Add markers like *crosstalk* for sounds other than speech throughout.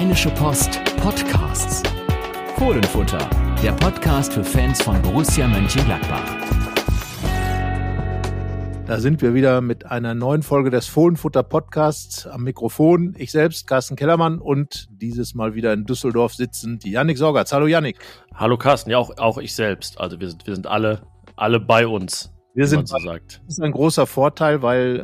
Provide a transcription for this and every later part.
Rheinische Post Podcasts. Fohlenfutter, der Podcast für Fans von Borussia Mönchengladbach. Da sind wir wieder mit einer neuen Folge des Fohlenfutter Podcasts am Mikrofon. Ich selbst, Carsten Kellermann und dieses Mal wieder in Düsseldorf sitzend Yannick Sorgatz. Hallo Yannick. Hallo Carsten, ja auch, auch ich selbst. Also wir sind, wir sind alle, alle bei uns. Wir sind, so sagt. Das ist ein großer Vorteil, weil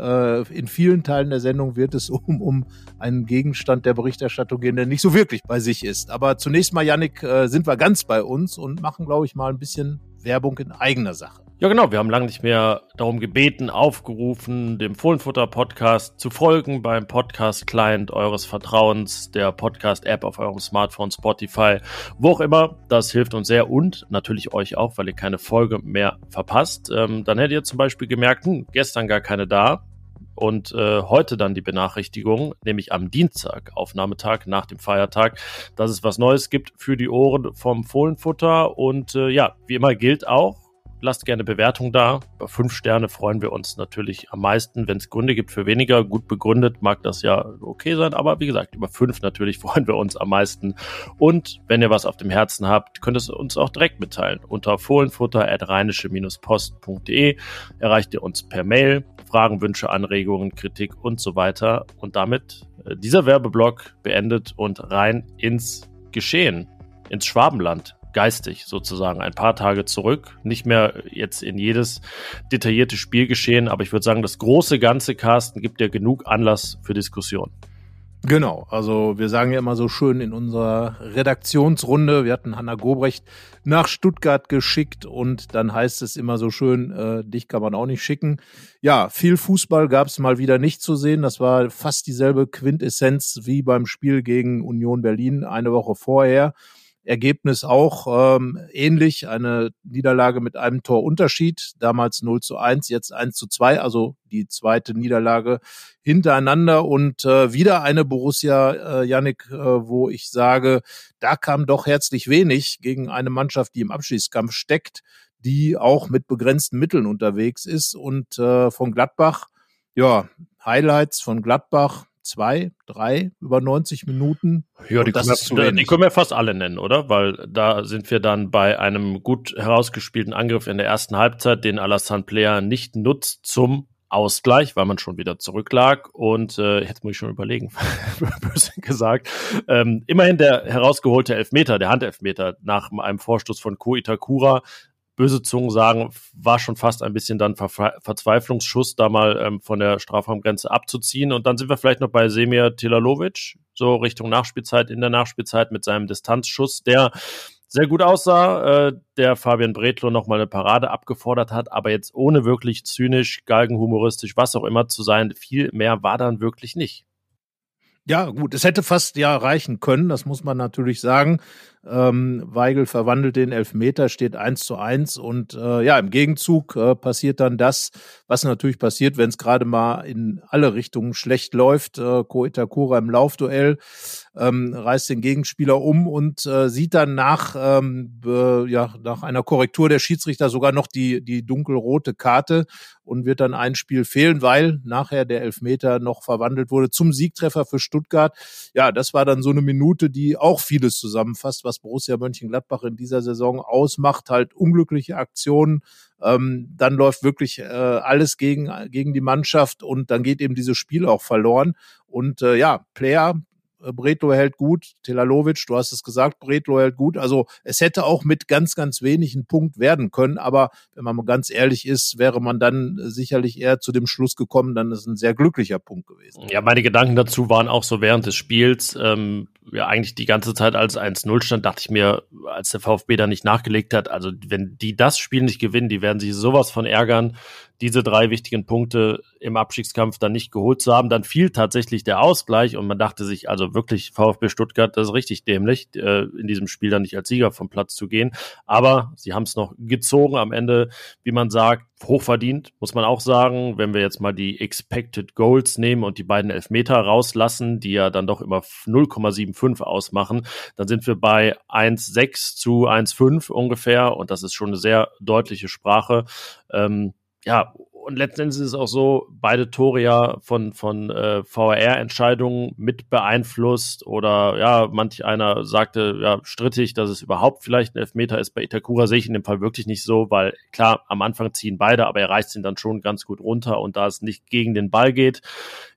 äh, in vielen Teilen der Sendung wird es *laughs* um, um einen Gegenstand der Berichterstattung gehen, der nicht so wirklich bei sich ist. Aber zunächst mal, Yannick, äh, sind wir ganz bei uns und machen, glaube ich, mal ein bisschen Werbung in eigener Sache. Ja, genau. Wir haben lange nicht mehr darum gebeten, aufgerufen, dem Fohlenfutter-Podcast zu folgen beim Podcast-Client eures Vertrauens, der Podcast-App auf eurem Smartphone, Spotify, wo auch immer. Das hilft uns sehr und natürlich euch auch, weil ihr keine Folge mehr verpasst. Ähm, dann hättet ihr zum Beispiel gemerkt, hm, gestern gar keine da. Und äh, heute dann die Benachrichtigung, nämlich am Dienstag, Aufnahmetag nach dem Feiertag, dass es was Neues gibt für die Ohren vom Fohlenfutter. Und äh, ja, wie immer gilt auch, Lasst gerne Bewertung da. Über fünf Sterne freuen wir uns natürlich am meisten. Wenn es Gründe gibt für weniger, gut begründet, mag das ja okay sein. Aber wie gesagt, über fünf natürlich *laughs* freuen wir uns am meisten. Und wenn ihr was auf dem Herzen habt, könnt ihr es uns auch direkt mitteilen. Unter fohlenfutter.rheinische-post.de erreicht ihr uns per Mail. Fragen, Wünsche, Anregungen, Kritik und so weiter. Und damit äh, dieser Werbeblock beendet und rein ins Geschehen, ins Schwabenland geistig sozusagen ein paar Tage zurück. Nicht mehr jetzt in jedes detaillierte Spiel geschehen, aber ich würde sagen, das große Ganze, Carsten, gibt ja genug Anlass für Diskussion. Genau, also wir sagen ja immer so schön in unserer Redaktionsrunde, wir hatten Hanna Gobrecht nach Stuttgart geschickt und dann heißt es immer so schön, äh, dich kann man auch nicht schicken. Ja, viel Fußball gab es mal wieder nicht zu sehen. Das war fast dieselbe Quintessenz wie beim Spiel gegen Union Berlin eine Woche vorher. Ergebnis auch ähm, ähnlich, eine Niederlage mit einem Torunterschied, damals 0 zu 1, jetzt 1 zu 2, also die zweite Niederlage hintereinander. Und äh, wieder eine Borussia, äh, Yannick, äh, wo ich sage, da kam doch herzlich wenig gegen eine Mannschaft, die im Abschießkampf steckt, die auch mit begrenzten Mitteln unterwegs ist. Und äh, von Gladbach, ja, Highlights von Gladbach, zwei, drei über 90 Minuten. Ja, die können, wir, die können, wir, fast alle nennen, oder? Weil da sind wir dann bei einem gut herausgespielten Angriff in der ersten Halbzeit, den Alassane Player nicht nutzt zum Ausgleich, weil man schon wieder zurücklag. Und äh, jetzt muss ich schon überlegen, *laughs* böse gesagt. Ähm, immerhin der herausgeholte Elfmeter, der Handelfmeter nach einem Vorstoß von Ko Itakura böse Zungen sagen, war schon fast ein bisschen dann Ver Verzweiflungsschuss, da mal ähm, von der Strafraumgrenze abzuziehen. Und dann sind wir vielleicht noch bei Semir Tilalovic, so Richtung Nachspielzeit, in der Nachspielzeit mit seinem Distanzschuss, der sehr gut aussah, äh, der Fabian Bretlo nochmal eine Parade abgefordert hat, aber jetzt ohne wirklich zynisch, galgenhumoristisch, was auch immer zu sein, viel mehr war dann wirklich nicht. Ja, gut, es hätte fast ja reichen können, das muss man natürlich sagen. Ähm, Weigel verwandelt den Elfmeter, steht eins zu eins und äh, ja, im Gegenzug äh, passiert dann das, was natürlich passiert, wenn es gerade mal in alle Richtungen schlecht läuft. Äh, Ko Itakura im Laufduell ähm, reißt den Gegenspieler um und äh, sieht dann nach, ähm, äh, ja, nach einer Korrektur der Schiedsrichter sogar noch die, die dunkelrote Karte und wird dann ein Spiel fehlen, weil nachher der Elfmeter noch verwandelt wurde zum Siegtreffer für Stuttgart. Ja, das war dann so eine Minute, die auch vieles zusammenfasst, was was Borussia Mönchengladbach in dieser Saison ausmacht, halt unglückliche Aktionen. Ähm, dann läuft wirklich äh, alles gegen, gegen die Mannschaft und dann geht eben dieses Spiel auch verloren. Und äh, ja, Player Bretlo hält gut, Telalovic, du hast es gesagt, Bretlo hält gut. Also es hätte auch mit ganz, ganz wenigen Punkt werden können. Aber wenn man mal ganz ehrlich ist, wäre man dann sicherlich eher zu dem Schluss gekommen, dann ist ein sehr glücklicher Punkt gewesen. Ja, meine Gedanken dazu waren auch so während des Spiels, ähm, ja eigentlich die ganze Zeit als 1-0 stand, dachte ich mir, als der VfB da nicht nachgelegt hat, also wenn die das Spiel nicht gewinnen, die werden sich sowas von ärgern diese drei wichtigen Punkte im Abstiegskampf dann nicht geholt zu haben. Dann fiel tatsächlich der Ausgleich und man dachte sich, also wirklich VfB Stuttgart, das ist richtig dämlich, äh, in diesem Spiel dann nicht als Sieger vom Platz zu gehen. Aber sie haben es noch gezogen am Ende, wie man sagt, hochverdient, muss man auch sagen. Wenn wir jetzt mal die Expected Goals nehmen und die beiden Elfmeter rauslassen, die ja dann doch immer 0,75 ausmachen, dann sind wir bei 1,6 zu 1,5 ungefähr und das ist schon eine sehr deutliche Sprache. Ähm, ja, und letztendlich ist es auch so, beide Tore ja von, von äh, VAR-Entscheidungen mit beeinflusst oder ja, manch einer sagte ja strittig, dass es überhaupt vielleicht ein Elfmeter ist. Bei Itakura sehe ich in dem Fall wirklich nicht so, weil klar, am Anfang ziehen beide, aber er reißt ihn dann schon ganz gut runter und da es nicht gegen den Ball geht,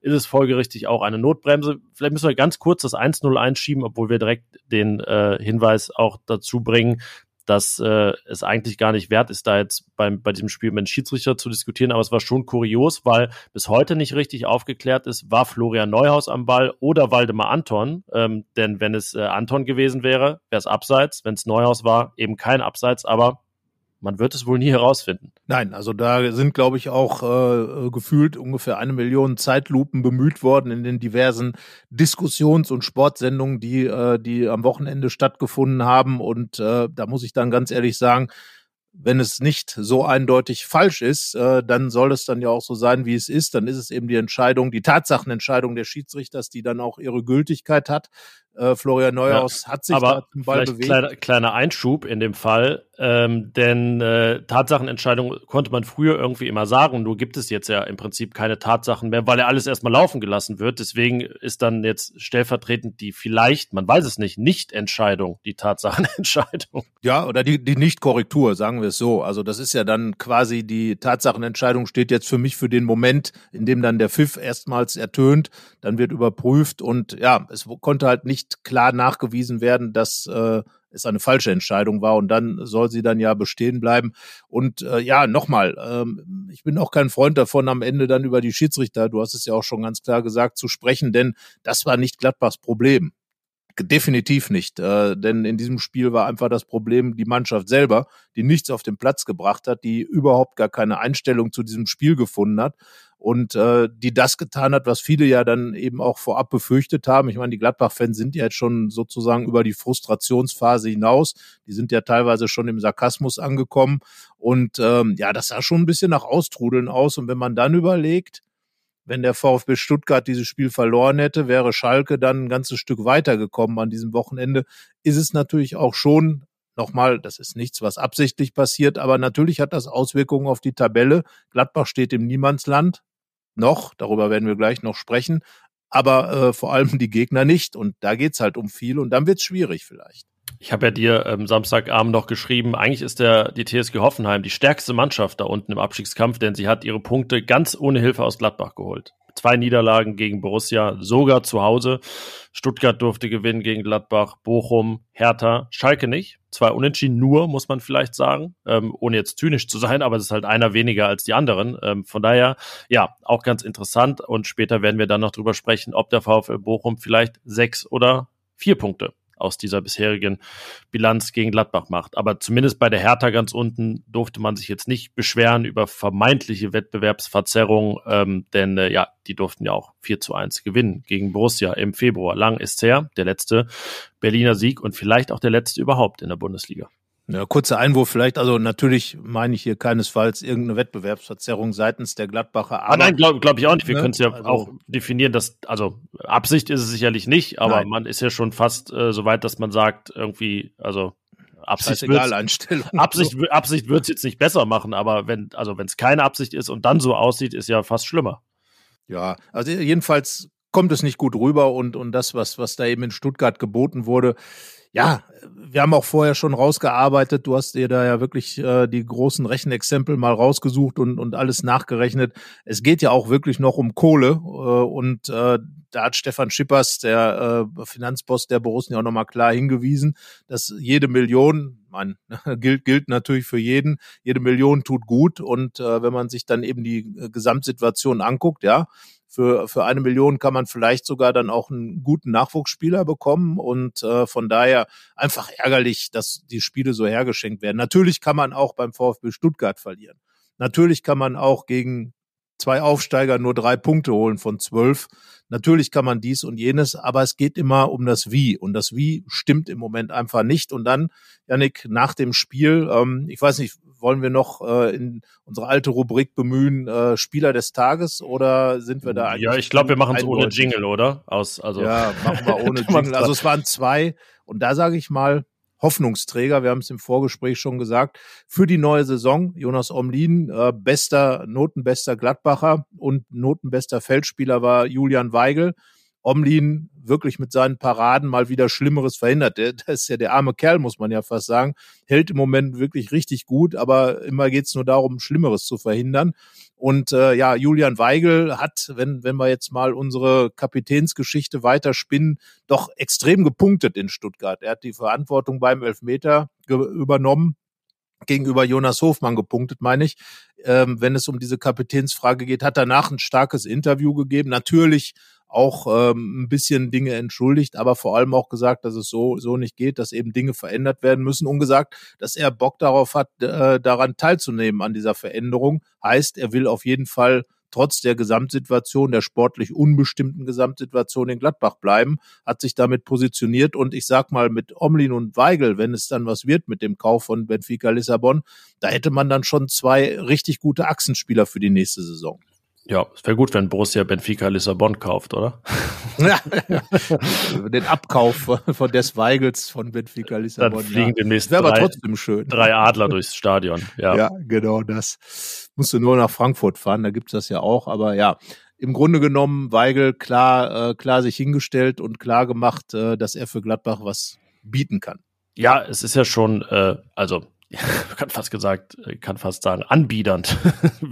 ist es folgerichtig auch eine Notbremse. Vielleicht müssen wir ganz kurz das 1-0 einschieben, obwohl wir direkt den äh, Hinweis auch dazu bringen, dass äh, es eigentlich gar nicht wert ist, da jetzt beim, bei diesem Spiel mit dem Schiedsrichter zu diskutieren. Aber es war schon kurios, weil bis heute nicht richtig aufgeklärt ist, war Florian Neuhaus am Ball oder Waldemar Anton. Ähm, denn wenn es äh, Anton gewesen wäre, wäre es abseits. Wenn es Neuhaus war, eben kein Abseits. Aber man wird es wohl nie herausfinden. Nein, also da sind, glaube ich, auch äh, gefühlt ungefähr eine Million Zeitlupen bemüht worden in den diversen Diskussions- und Sportsendungen, die, äh, die am Wochenende stattgefunden haben. Und äh, da muss ich dann ganz ehrlich sagen, wenn es nicht so eindeutig falsch ist, äh, dann soll es dann ja auch so sein, wie es ist. Dann ist es eben die Entscheidung, die Tatsachenentscheidung des Schiedsrichters, die dann auch ihre Gültigkeit hat. Äh, Florian Neuhaus ja, hat sich aber zum Ball bewegt. Kleiner, kleiner Einschub in dem Fall, ähm, denn äh, Tatsachenentscheidung konnte man früher irgendwie immer sagen. Nur gibt es jetzt ja im Prinzip keine Tatsachen mehr, weil er alles erstmal laufen gelassen wird. Deswegen ist dann jetzt stellvertretend die vielleicht, man weiß es nicht, Nicht-Entscheidung die Tatsachenentscheidung. *laughs* Ja, oder die, die Nicht-Korrektur, sagen wir es so. Also das ist ja dann quasi die Tatsachenentscheidung steht jetzt für mich für den Moment, in dem dann der Pfiff erstmals ertönt, dann wird überprüft und ja, es konnte halt nicht klar nachgewiesen werden, dass äh, es eine falsche Entscheidung war und dann soll sie dann ja bestehen bleiben. Und äh, ja, nochmal, ähm, ich bin auch kein Freund davon, am Ende dann über die Schiedsrichter, du hast es ja auch schon ganz klar gesagt, zu sprechen, denn das war nicht Gladbachs Problem. Definitiv nicht, äh, denn in diesem Spiel war einfach das Problem die Mannschaft selber, die nichts auf den Platz gebracht hat, die überhaupt gar keine Einstellung zu diesem Spiel gefunden hat und äh, die das getan hat, was viele ja dann eben auch vorab befürchtet haben. Ich meine, die Gladbach-Fans sind ja jetzt schon sozusagen über die Frustrationsphase hinaus. Die sind ja teilweise schon im Sarkasmus angekommen. Und ähm, ja, das sah schon ein bisschen nach Austrudeln aus. Und wenn man dann überlegt, wenn der VfB Stuttgart dieses Spiel verloren hätte, wäre Schalke dann ein ganzes Stück weitergekommen an diesem Wochenende. Ist es natürlich auch schon Nochmal, das ist nichts, was absichtlich passiert, aber natürlich hat das Auswirkungen auf die Tabelle. Gladbach steht im Niemandsland noch, darüber werden wir gleich noch sprechen, aber äh, vor allem die Gegner nicht. Und da geht's halt um viel und dann wird's schwierig vielleicht. Ich habe ja dir ähm, Samstagabend noch geschrieben, eigentlich ist der die TSG Hoffenheim die stärkste Mannschaft da unten im Abstiegskampf, denn sie hat ihre Punkte ganz ohne Hilfe aus Gladbach geholt. Zwei Niederlagen gegen Borussia, sogar zu Hause. Stuttgart durfte gewinnen gegen Gladbach, Bochum, Hertha, Schalke nicht. Zwei Unentschieden nur, muss man vielleicht sagen, ähm, ohne jetzt zynisch zu sein, aber es ist halt einer weniger als die anderen. Ähm, von daher, ja, auch ganz interessant. Und später werden wir dann noch drüber sprechen, ob der VfL Bochum vielleicht sechs oder vier Punkte aus dieser bisherigen Bilanz gegen Gladbach macht. Aber zumindest bei der Hertha ganz unten durfte man sich jetzt nicht beschweren über vermeintliche Wettbewerbsverzerrung, ähm, denn äh, ja, die durften ja auch 4 zu 1 gewinnen gegen Borussia im Februar. Lang ist her, der letzte Berliner Sieg und vielleicht auch der letzte überhaupt in der Bundesliga. Ja, kurzer Einwurf vielleicht. Also natürlich meine ich hier keinesfalls irgendeine Wettbewerbsverzerrung seitens der Gladbacher. Ah, aber, ah, nein, glaube glaub ich auch nicht. Wir ne? können es ja also, auch definieren, dass, also Absicht ist es sicherlich nicht, aber nein. man ist ja schon fast äh, so weit, dass man sagt, irgendwie, also Absicht egal Einstellung. Absicht, Absicht wird es jetzt nicht besser machen, aber wenn, also wenn es keine Absicht ist und dann so aussieht, ist ja fast schlimmer. Ja, also jedenfalls kommt es nicht gut rüber und, und das, was, was da eben in Stuttgart geboten wurde, ja, wir haben auch vorher schon rausgearbeitet. Du hast dir da ja wirklich äh, die großen Rechenexempel mal rausgesucht und, und alles nachgerechnet. Es geht ja auch wirklich noch um Kohle. Äh, und äh, da hat Stefan Schippers, der äh, Finanzboss der Borussia, auch nochmal klar hingewiesen, dass jede Million, man *laughs* gilt, gilt natürlich für jeden, jede Million tut gut. Und äh, wenn man sich dann eben die äh, Gesamtsituation anguckt, ja, für, für eine Million kann man vielleicht sogar dann auch einen guten Nachwuchsspieler bekommen und äh, von daher einfach ärgerlich, dass die Spiele so hergeschenkt werden. Natürlich kann man auch beim VfB Stuttgart verlieren. Natürlich kann man auch gegen zwei Aufsteiger nur drei Punkte holen von zwölf. Natürlich kann man dies und jenes, aber es geht immer um das Wie. Und das Wie stimmt im Moment einfach nicht. Und dann, Janik, nach dem Spiel, ähm, ich weiß nicht, wollen wir noch äh, in unsere alte Rubrik bemühen, äh, Spieler des Tages oder sind wir da eigentlich? Ja, ich glaube, wir machen es ohne Jingle, oder? Aus, also ja, machen wir *laughs* ohne Jingle. Also es waren zwei und da sage ich mal, Hoffnungsträger. Wir haben es im Vorgespräch schon gesagt. Für die neue Saison Jonas Omlin, äh, bester, notenbester Gladbacher und notenbester Feldspieler war Julian Weigel. Omlin wirklich mit seinen Paraden mal wieder Schlimmeres verhindert. Der, das ist ja der arme Kerl, muss man ja fast sagen. Hält im Moment wirklich richtig gut, aber immer geht's nur darum, Schlimmeres zu verhindern. Und äh, ja, Julian Weigel hat, wenn, wenn wir jetzt mal unsere Kapitänsgeschichte weiterspinnen, doch extrem gepunktet in Stuttgart. Er hat die Verantwortung beim Elfmeter übernommen gegenüber Jonas Hofmann gepunktet, meine ich. Ähm, wenn es um diese Kapitänsfrage geht, hat danach ein starkes Interview gegeben. Natürlich auch ähm, ein bisschen Dinge entschuldigt, aber vor allem auch gesagt, dass es so so nicht geht, dass eben Dinge verändert werden müssen und gesagt, dass er Bock darauf hat, äh, daran teilzunehmen an dieser Veränderung. Heißt, er will auf jeden Fall trotz der Gesamtsituation, der sportlich unbestimmten Gesamtsituation in Gladbach bleiben, hat sich damit positioniert und ich sag mal mit Omlin und Weigel, wenn es dann was wird mit dem Kauf von Benfica Lissabon, da hätte man dann schon zwei richtig gute Achsenspieler für die nächste Saison. Ja, es wäre gut, wenn Borussia Benfica Lissabon kauft, oder? Ja, *laughs* Den Abkauf von des Weigels von Benfica Lissabon. Dann fliegen ja. demnächst wäre aber trotzdem schön. Drei Adler durchs Stadion. *laughs* Ja. ja, genau das. Musst du nur nach Frankfurt fahren, da gibt's das ja auch. Aber ja, im Grunde genommen Weigel klar, äh, klar sich hingestellt und klar gemacht, äh, dass er für Gladbach was bieten kann. Ja, es ist ja schon, äh, also *laughs* kann fast gesagt, kann fast sagen, anbiedernd.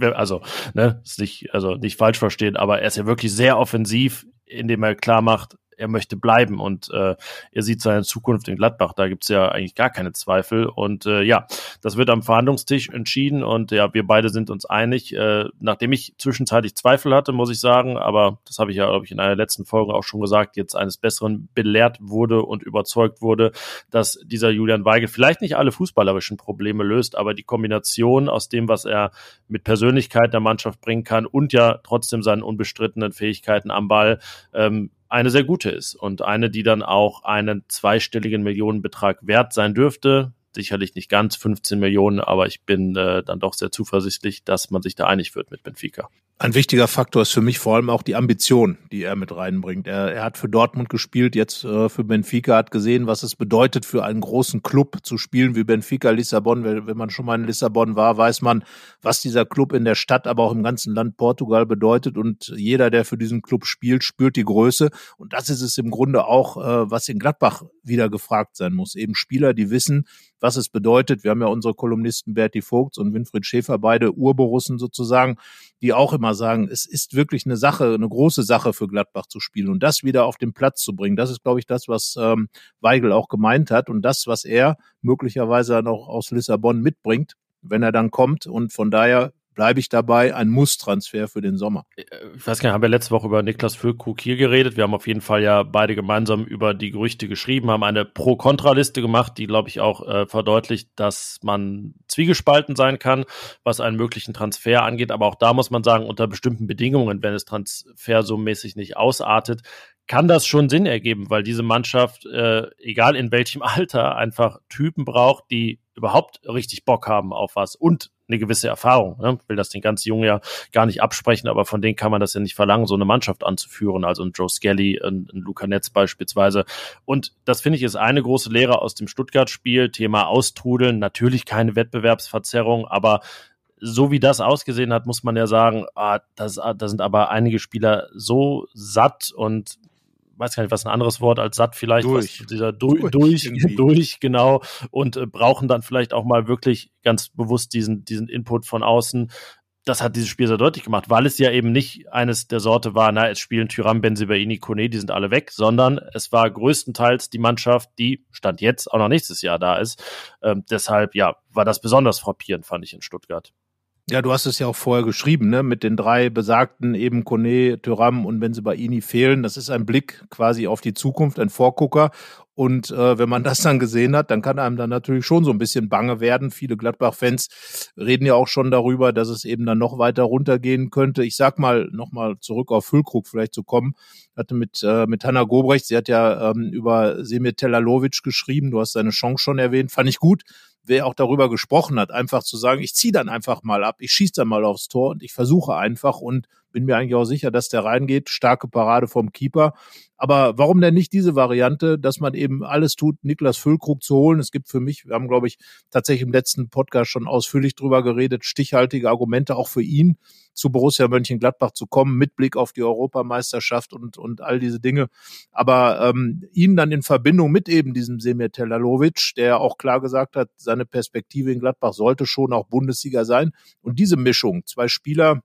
*laughs* also, ne, ist nicht, also nicht falsch verstehen, aber er ist ja wirklich sehr offensiv, indem er klar macht, er möchte bleiben und äh, er sieht seine Zukunft in Gladbach. Da gibt's ja eigentlich gar keine Zweifel. Und äh, ja, das wird am Verhandlungstisch entschieden und ja, wir beide sind uns einig. Äh, nachdem ich zwischenzeitlich Zweifel hatte, muss ich sagen, aber das habe ich ja, glaube ich, in einer letzten Folge auch schon gesagt, jetzt eines Besseren belehrt wurde und überzeugt wurde, dass dieser Julian Weigel vielleicht nicht alle fußballerischen Probleme löst, aber die Kombination aus dem, was er mit Persönlichkeit der Mannschaft bringen kann und ja trotzdem seinen unbestrittenen Fähigkeiten am Ball ähm, eine sehr gute ist und eine, die dann auch einen zweistelligen Millionenbetrag wert sein dürfte. Sicherlich nicht ganz 15 Millionen, aber ich bin äh, dann doch sehr zuversichtlich, dass man sich da einig wird mit Benfica. Ein wichtiger Faktor ist für mich vor allem auch die Ambition, die er mit reinbringt. Er, er hat für Dortmund gespielt, jetzt äh, für Benfica, hat gesehen, was es bedeutet, für einen großen Club zu spielen wie Benfica Lissabon. Wenn, wenn man schon mal in Lissabon war, weiß man, was dieser Club in der Stadt, aber auch im ganzen Land Portugal bedeutet. Und jeder, der für diesen Club spielt, spürt die Größe. Und das ist es im Grunde auch, äh, was in Gladbach wieder gefragt sein muss. Eben Spieler, die wissen, was es bedeutet. Wir haben ja unsere Kolumnisten Berti Vogts und Winfried Schäfer, beide Urborussen sozusagen, die auch immer sagen, es ist wirklich eine Sache, eine große Sache für Gladbach zu spielen und das wieder auf den Platz zu bringen. Das ist, glaube ich, das, was ähm, Weigel auch gemeint hat und das, was er möglicherweise dann auch aus Lissabon mitbringt, wenn er dann kommt. Und von daher bleibe ich dabei, ein Muss-Transfer für den Sommer. Ich weiß gar nicht, haben wir letzte Woche über Niklas Füllkrug hier geredet. Wir haben auf jeden Fall ja beide gemeinsam über die Gerüchte geschrieben, haben eine Pro-Kontra-Liste gemacht, die, glaube ich, auch äh, verdeutlicht, dass man zwiegespalten sein kann, was einen möglichen Transfer angeht. Aber auch da muss man sagen, unter bestimmten Bedingungen, wenn es Transfer so mäßig nicht ausartet, kann das schon Sinn ergeben, weil diese Mannschaft, äh, egal in welchem *laughs* Alter, einfach Typen braucht, die überhaupt richtig Bock haben auf was und eine gewisse Erfahrung. Ne? Ich will das den ganz Jungen ja gar nicht absprechen, aber von denen kann man das ja nicht verlangen, so eine Mannschaft anzuführen. Also ein Joe Skelly, ein, ein Luca Netz beispielsweise. Und das finde ich ist eine große Lehre aus dem Stuttgart-Spiel. Thema Austrudeln, natürlich keine Wettbewerbsverzerrung, aber so wie das ausgesehen hat, muss man ja sagen, ah, ah, da sind aber einige Spieler so satt und weiß gar nicht, was ein anderes Wort als satt vielleicht, durch. Was, dieser du durch, durch, *laughs* durch, genau, und äh, brauchen dann vielleicht auch mal wirklich ganz bewusst diesen, diesen Input von außen. Das hat dieses Spiel sehr deutlich gemacht, weil es ja eben nicht eines der Sorte war, na, es spielen Tyram, Benzibaini, Kone, die sind alle weg, sondern es war größtenteils die Mannschaft, die Stand jetzt auch noch nächstes Jahr da ist. Ähm, deshalb, ja, war das besonders frappierend, fand ich in Stuttgart. Ja, du hast es ja auch vorher geschrieben, ne? Mit den drei besagten eben Kone, Thuram und Benzebaini fehlen. Das ist ein Blick quasi auf die Zukunft, ein Vorgucker. Und äh, wenn man das dann gesehen hat, dann kann einem dann natürlich schon so ein bisschen bange werden. Viele Gladbach-Fans reden ja auch schon darüber, dass es eben dann noch weiter runtergehen könnte. Ich sag mal, nochmal zurück auf Füllkrug vielleicht zu kommen. Hatte mit, äh, mit Hanna Gobrecht, sie hat ja ähm, über Semir Telalovic geschrieben, du hast seine Chance schon erwähnt, fand ich gut wer auch darüber gesprochen hat, einfach zu sagen, ich ziehe dann einfach mal ab, ich schieße dann mal aufs Tor und ich versuche einfach und Bin mir eigentlich auch sicher, dass der reingeht. Starke Parade vom Keeper. Aber warum denn nicht diese Variante, dass man eben alles tut, Niklas Füllkrug zu holen? Es gibt für mich, wir haben, glaube ich, tatsächlich im letzten Podcast schon ausführlich drüber geredet, stichhaltige Argumente auch für ihn zu Borussia Mönchengladbach zu kommen, mit Blick auf die Europameisterschaft und, und all diese Dinge. Aber ähm, ihn dann in Verbindung mit eben diesem Semir Telalovic, der auch klar gesagt hat, seine Perspektive in Gladbach sollte schon auch Bundesliga sein. Und diese Mischung, zwei Spieler,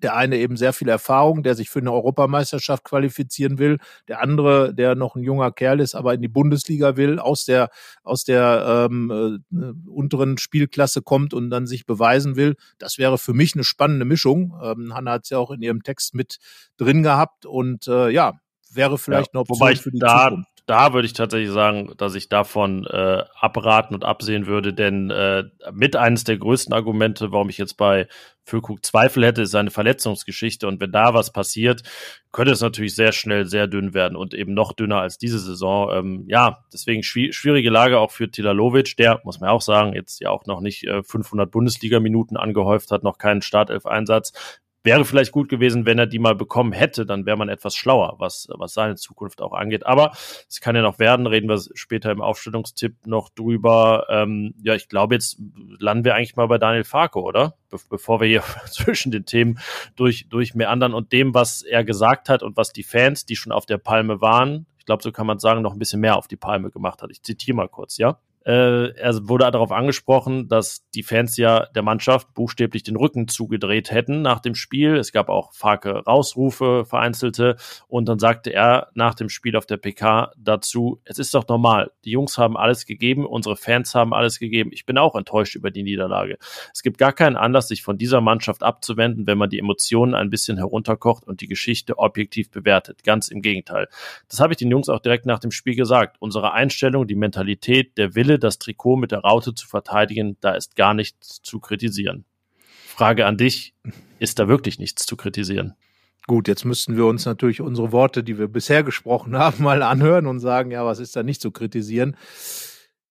der eine eben sehr viel Erfahrung, der sich für eine Europameisterschaft qualifizieren will. Der andere, der noch ein junger Kerl ist, aber in die Bundesliga will, aus der, aus der ähm, äh, unteren Spielklasse kommt und dann sich beweisen will. Das wäre für mich eine spannende Mischung. Ähm, Hanna hat es ja auch in ihrem Text mit drin gehabt und äh, ja, wäre vielleicht ja, eine Option wobei ich für die da, Zukunft da würde ich tatsächlich sagen, dass ich davon äh, abraten und absehen würde, denn äh, mit eines der größten Argumente, warum ich jetzt bei Füllkrug Zweifel hätte, ist seine Verletzungsgeschichte. Und wenn da was passiert, könnte es natürlich sehr schnell sehr dünn werden und eben noch dünner als diese Saison. Ähm, ja, deswegen schwierige Lage auch für Tilalovic, der, muss man auch sagen, jetzt ja auch noch nicht äh, 500 Bundesliga-Minuten angehäuft hat, noch keinen Startelf-Einsatz. Wäre vielleicht gut gewesen, wenn er die mal bekommen hätte, dann wäre man etwas schlauer, was, was seine Zukunft auch angeht. Aber es kann ja noch werden, reden wir später im Aufstellungstipp noch drüber. Ähm, ja, ich glaube, jetzt landen wir eigentlich mal bei Daniel Farke, oder? Be bevor wir hier *laughs* zwischen den Themen durch, durch meandern und dem, was er gesagt hat und was die Fans, die schon auf der Palme waren, ich glaube, so kann man sagen, noch ein bisschen mehr auf die Palme gemacht hat. Ich zitiere mal kurz, ja? Äh, er wurde darauf angesprochen, dass die Fans ja der Mannschaft buchstäblich den Rücken zugedreht hätten nach dem Spiel. Es gab auch Farke Rausrufe, vereinzelte. Und dann sagte er nach dem Spiel auf der PK dazu, es ist doch normal. Die Jungs haben alles gegeben, unsere Fans haben alles gegeben. Ich bin auch enttäuscht über die Niederlage. Es gibt gar keinen Anlass, sich von dieser Mannschaft abzuwenden, wenn man die Emotionen ein bisschen herunterkocht und die Geschichte objektiv bewertet. Ganz im Gegenteil. Das habe ich den Jungs auch direkt nach dem Spiel gesagt. Unsere Einstellung, die Mentalität, der Wille, Wille, das Trikot mit der Raute zu verteidigen, da ist gar nichts zu kritisieren. Frage an dich, ist da wirklich nichts zu kritisieren? Gut, jetzt müssten wir uns natürlich unsere Worte, die wir bisher gesprochen haben, mal anhören und sagen, ja, was ist da nicht zu kritisieren?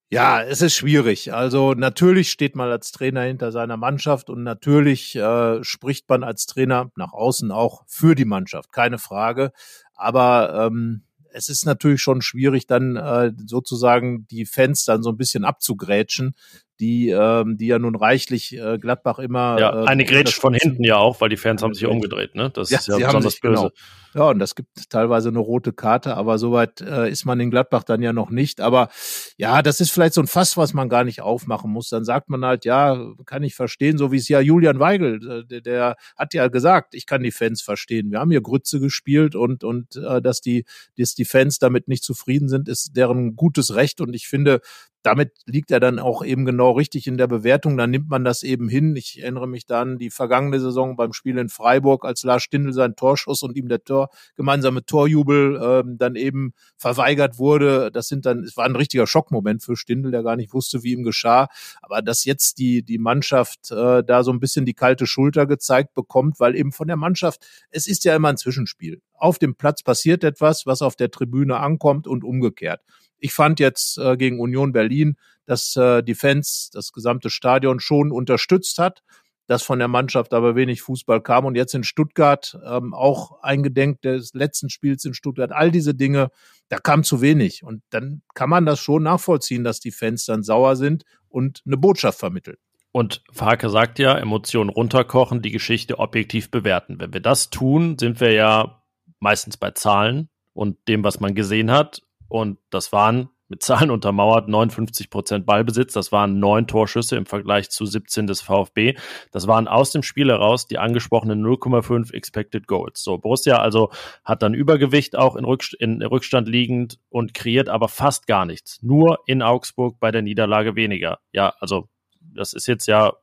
Ja, es ist schwierig. Also natürlich steht man als Trainer hinter seiner Mannschaft und natürlich äh, spricht man als Trainer nach außen auch für die Mannschaft, keine Frage. Aber ähm, es ist natürlich schon schwierig, dann äh, sozusagen die Fans dann so ein bisschen abzugrätschen, die, ähm, die ja nun reichlich äh, Gladbach immer. Ja, äh, eine Grätsch von hinten ja auch, weil die Fans haben sich umgedreht, ne? Das ja, ist ja besonders sich, böse. Genau. Ja, und das gibt teilweise eine rote Karte, aber soweit äh, ist man in Gladbach dann ja noch nicht. Aber ja, das ist vielleicht so ein Fass, was man gar nicht aufmachen muss. Dann sagt man halt, ja, kann ich verstehen, so wie es ja Julian Weigel, äh, der, der hat ja gesagt, ich kann die Fans verstehen. Wir haben hier Grütze gespielt und, und äh, dass, die, dass die Fans damit nicht zufrieden sind, ist deren gutes Recht. Und ich finde, damit liegt er dann auch eben genau richtig in der Bewertung. Dann nimmt man das eben hin. Ich erinnere mich dann die vergangene Saison beim Spiel in Freiburg, als Lars Stindl sein Torschuss und ihm der Tor, gemeinsame Torjubel ähm, dann eben verweigert wurde. Das sind dann, es war ein richtiger Schockmoment für Stindl, der gar nicht wusste, wie ihm geschah. Aber dass jetzt die, die Mannschaft äh, da so ein bisschen die kalte Schulter gezeigt bekommt, weil eben von der Mannschaft, es ist ja immer ein Zwischenspiel. Auf dem Platz passiert etwas, was auf der Tribüne ankommt und umgekehrt. Ich fand jetzt äh, gegen Union Berlin, dass äh, die Fans das gesamte Stadion schon unterstützt hat, dass von der Mannschaft aber wenig Fußball kam und jetzt in Stuttgart ähm, auch eingedenk des letzten Spiels in Stuttgart, all diese Dinge, da kam zu wenig und dann kann man das schon nachvollziehen, dass die Fans dann sauer sind und eine Botschaft vermitteln. Und Farke sagt ja, Emotionen runterkochen, die Geschichte objektiv bewerten. Wenn wir das tun, sind wir ja meistens bei Zahlen und dem, was man gesehen hat. Und das waren mit Zahlen *laughs* untermauert 59 Prozent Ballbesitz. Das waren neun Torschüsse im Vergleich zu 17 des VfB. Das waren aus dem Spiel heraus die angesprochenen 0,5 Expected Goals. So, Borussia also hat dann Übergewicht auch in, Rückst in Rückstand liegend und kreiert aber fast gar nichts. Nur in Augsburg bei der Niederlage weniger. Ja, also das ist jetzt ja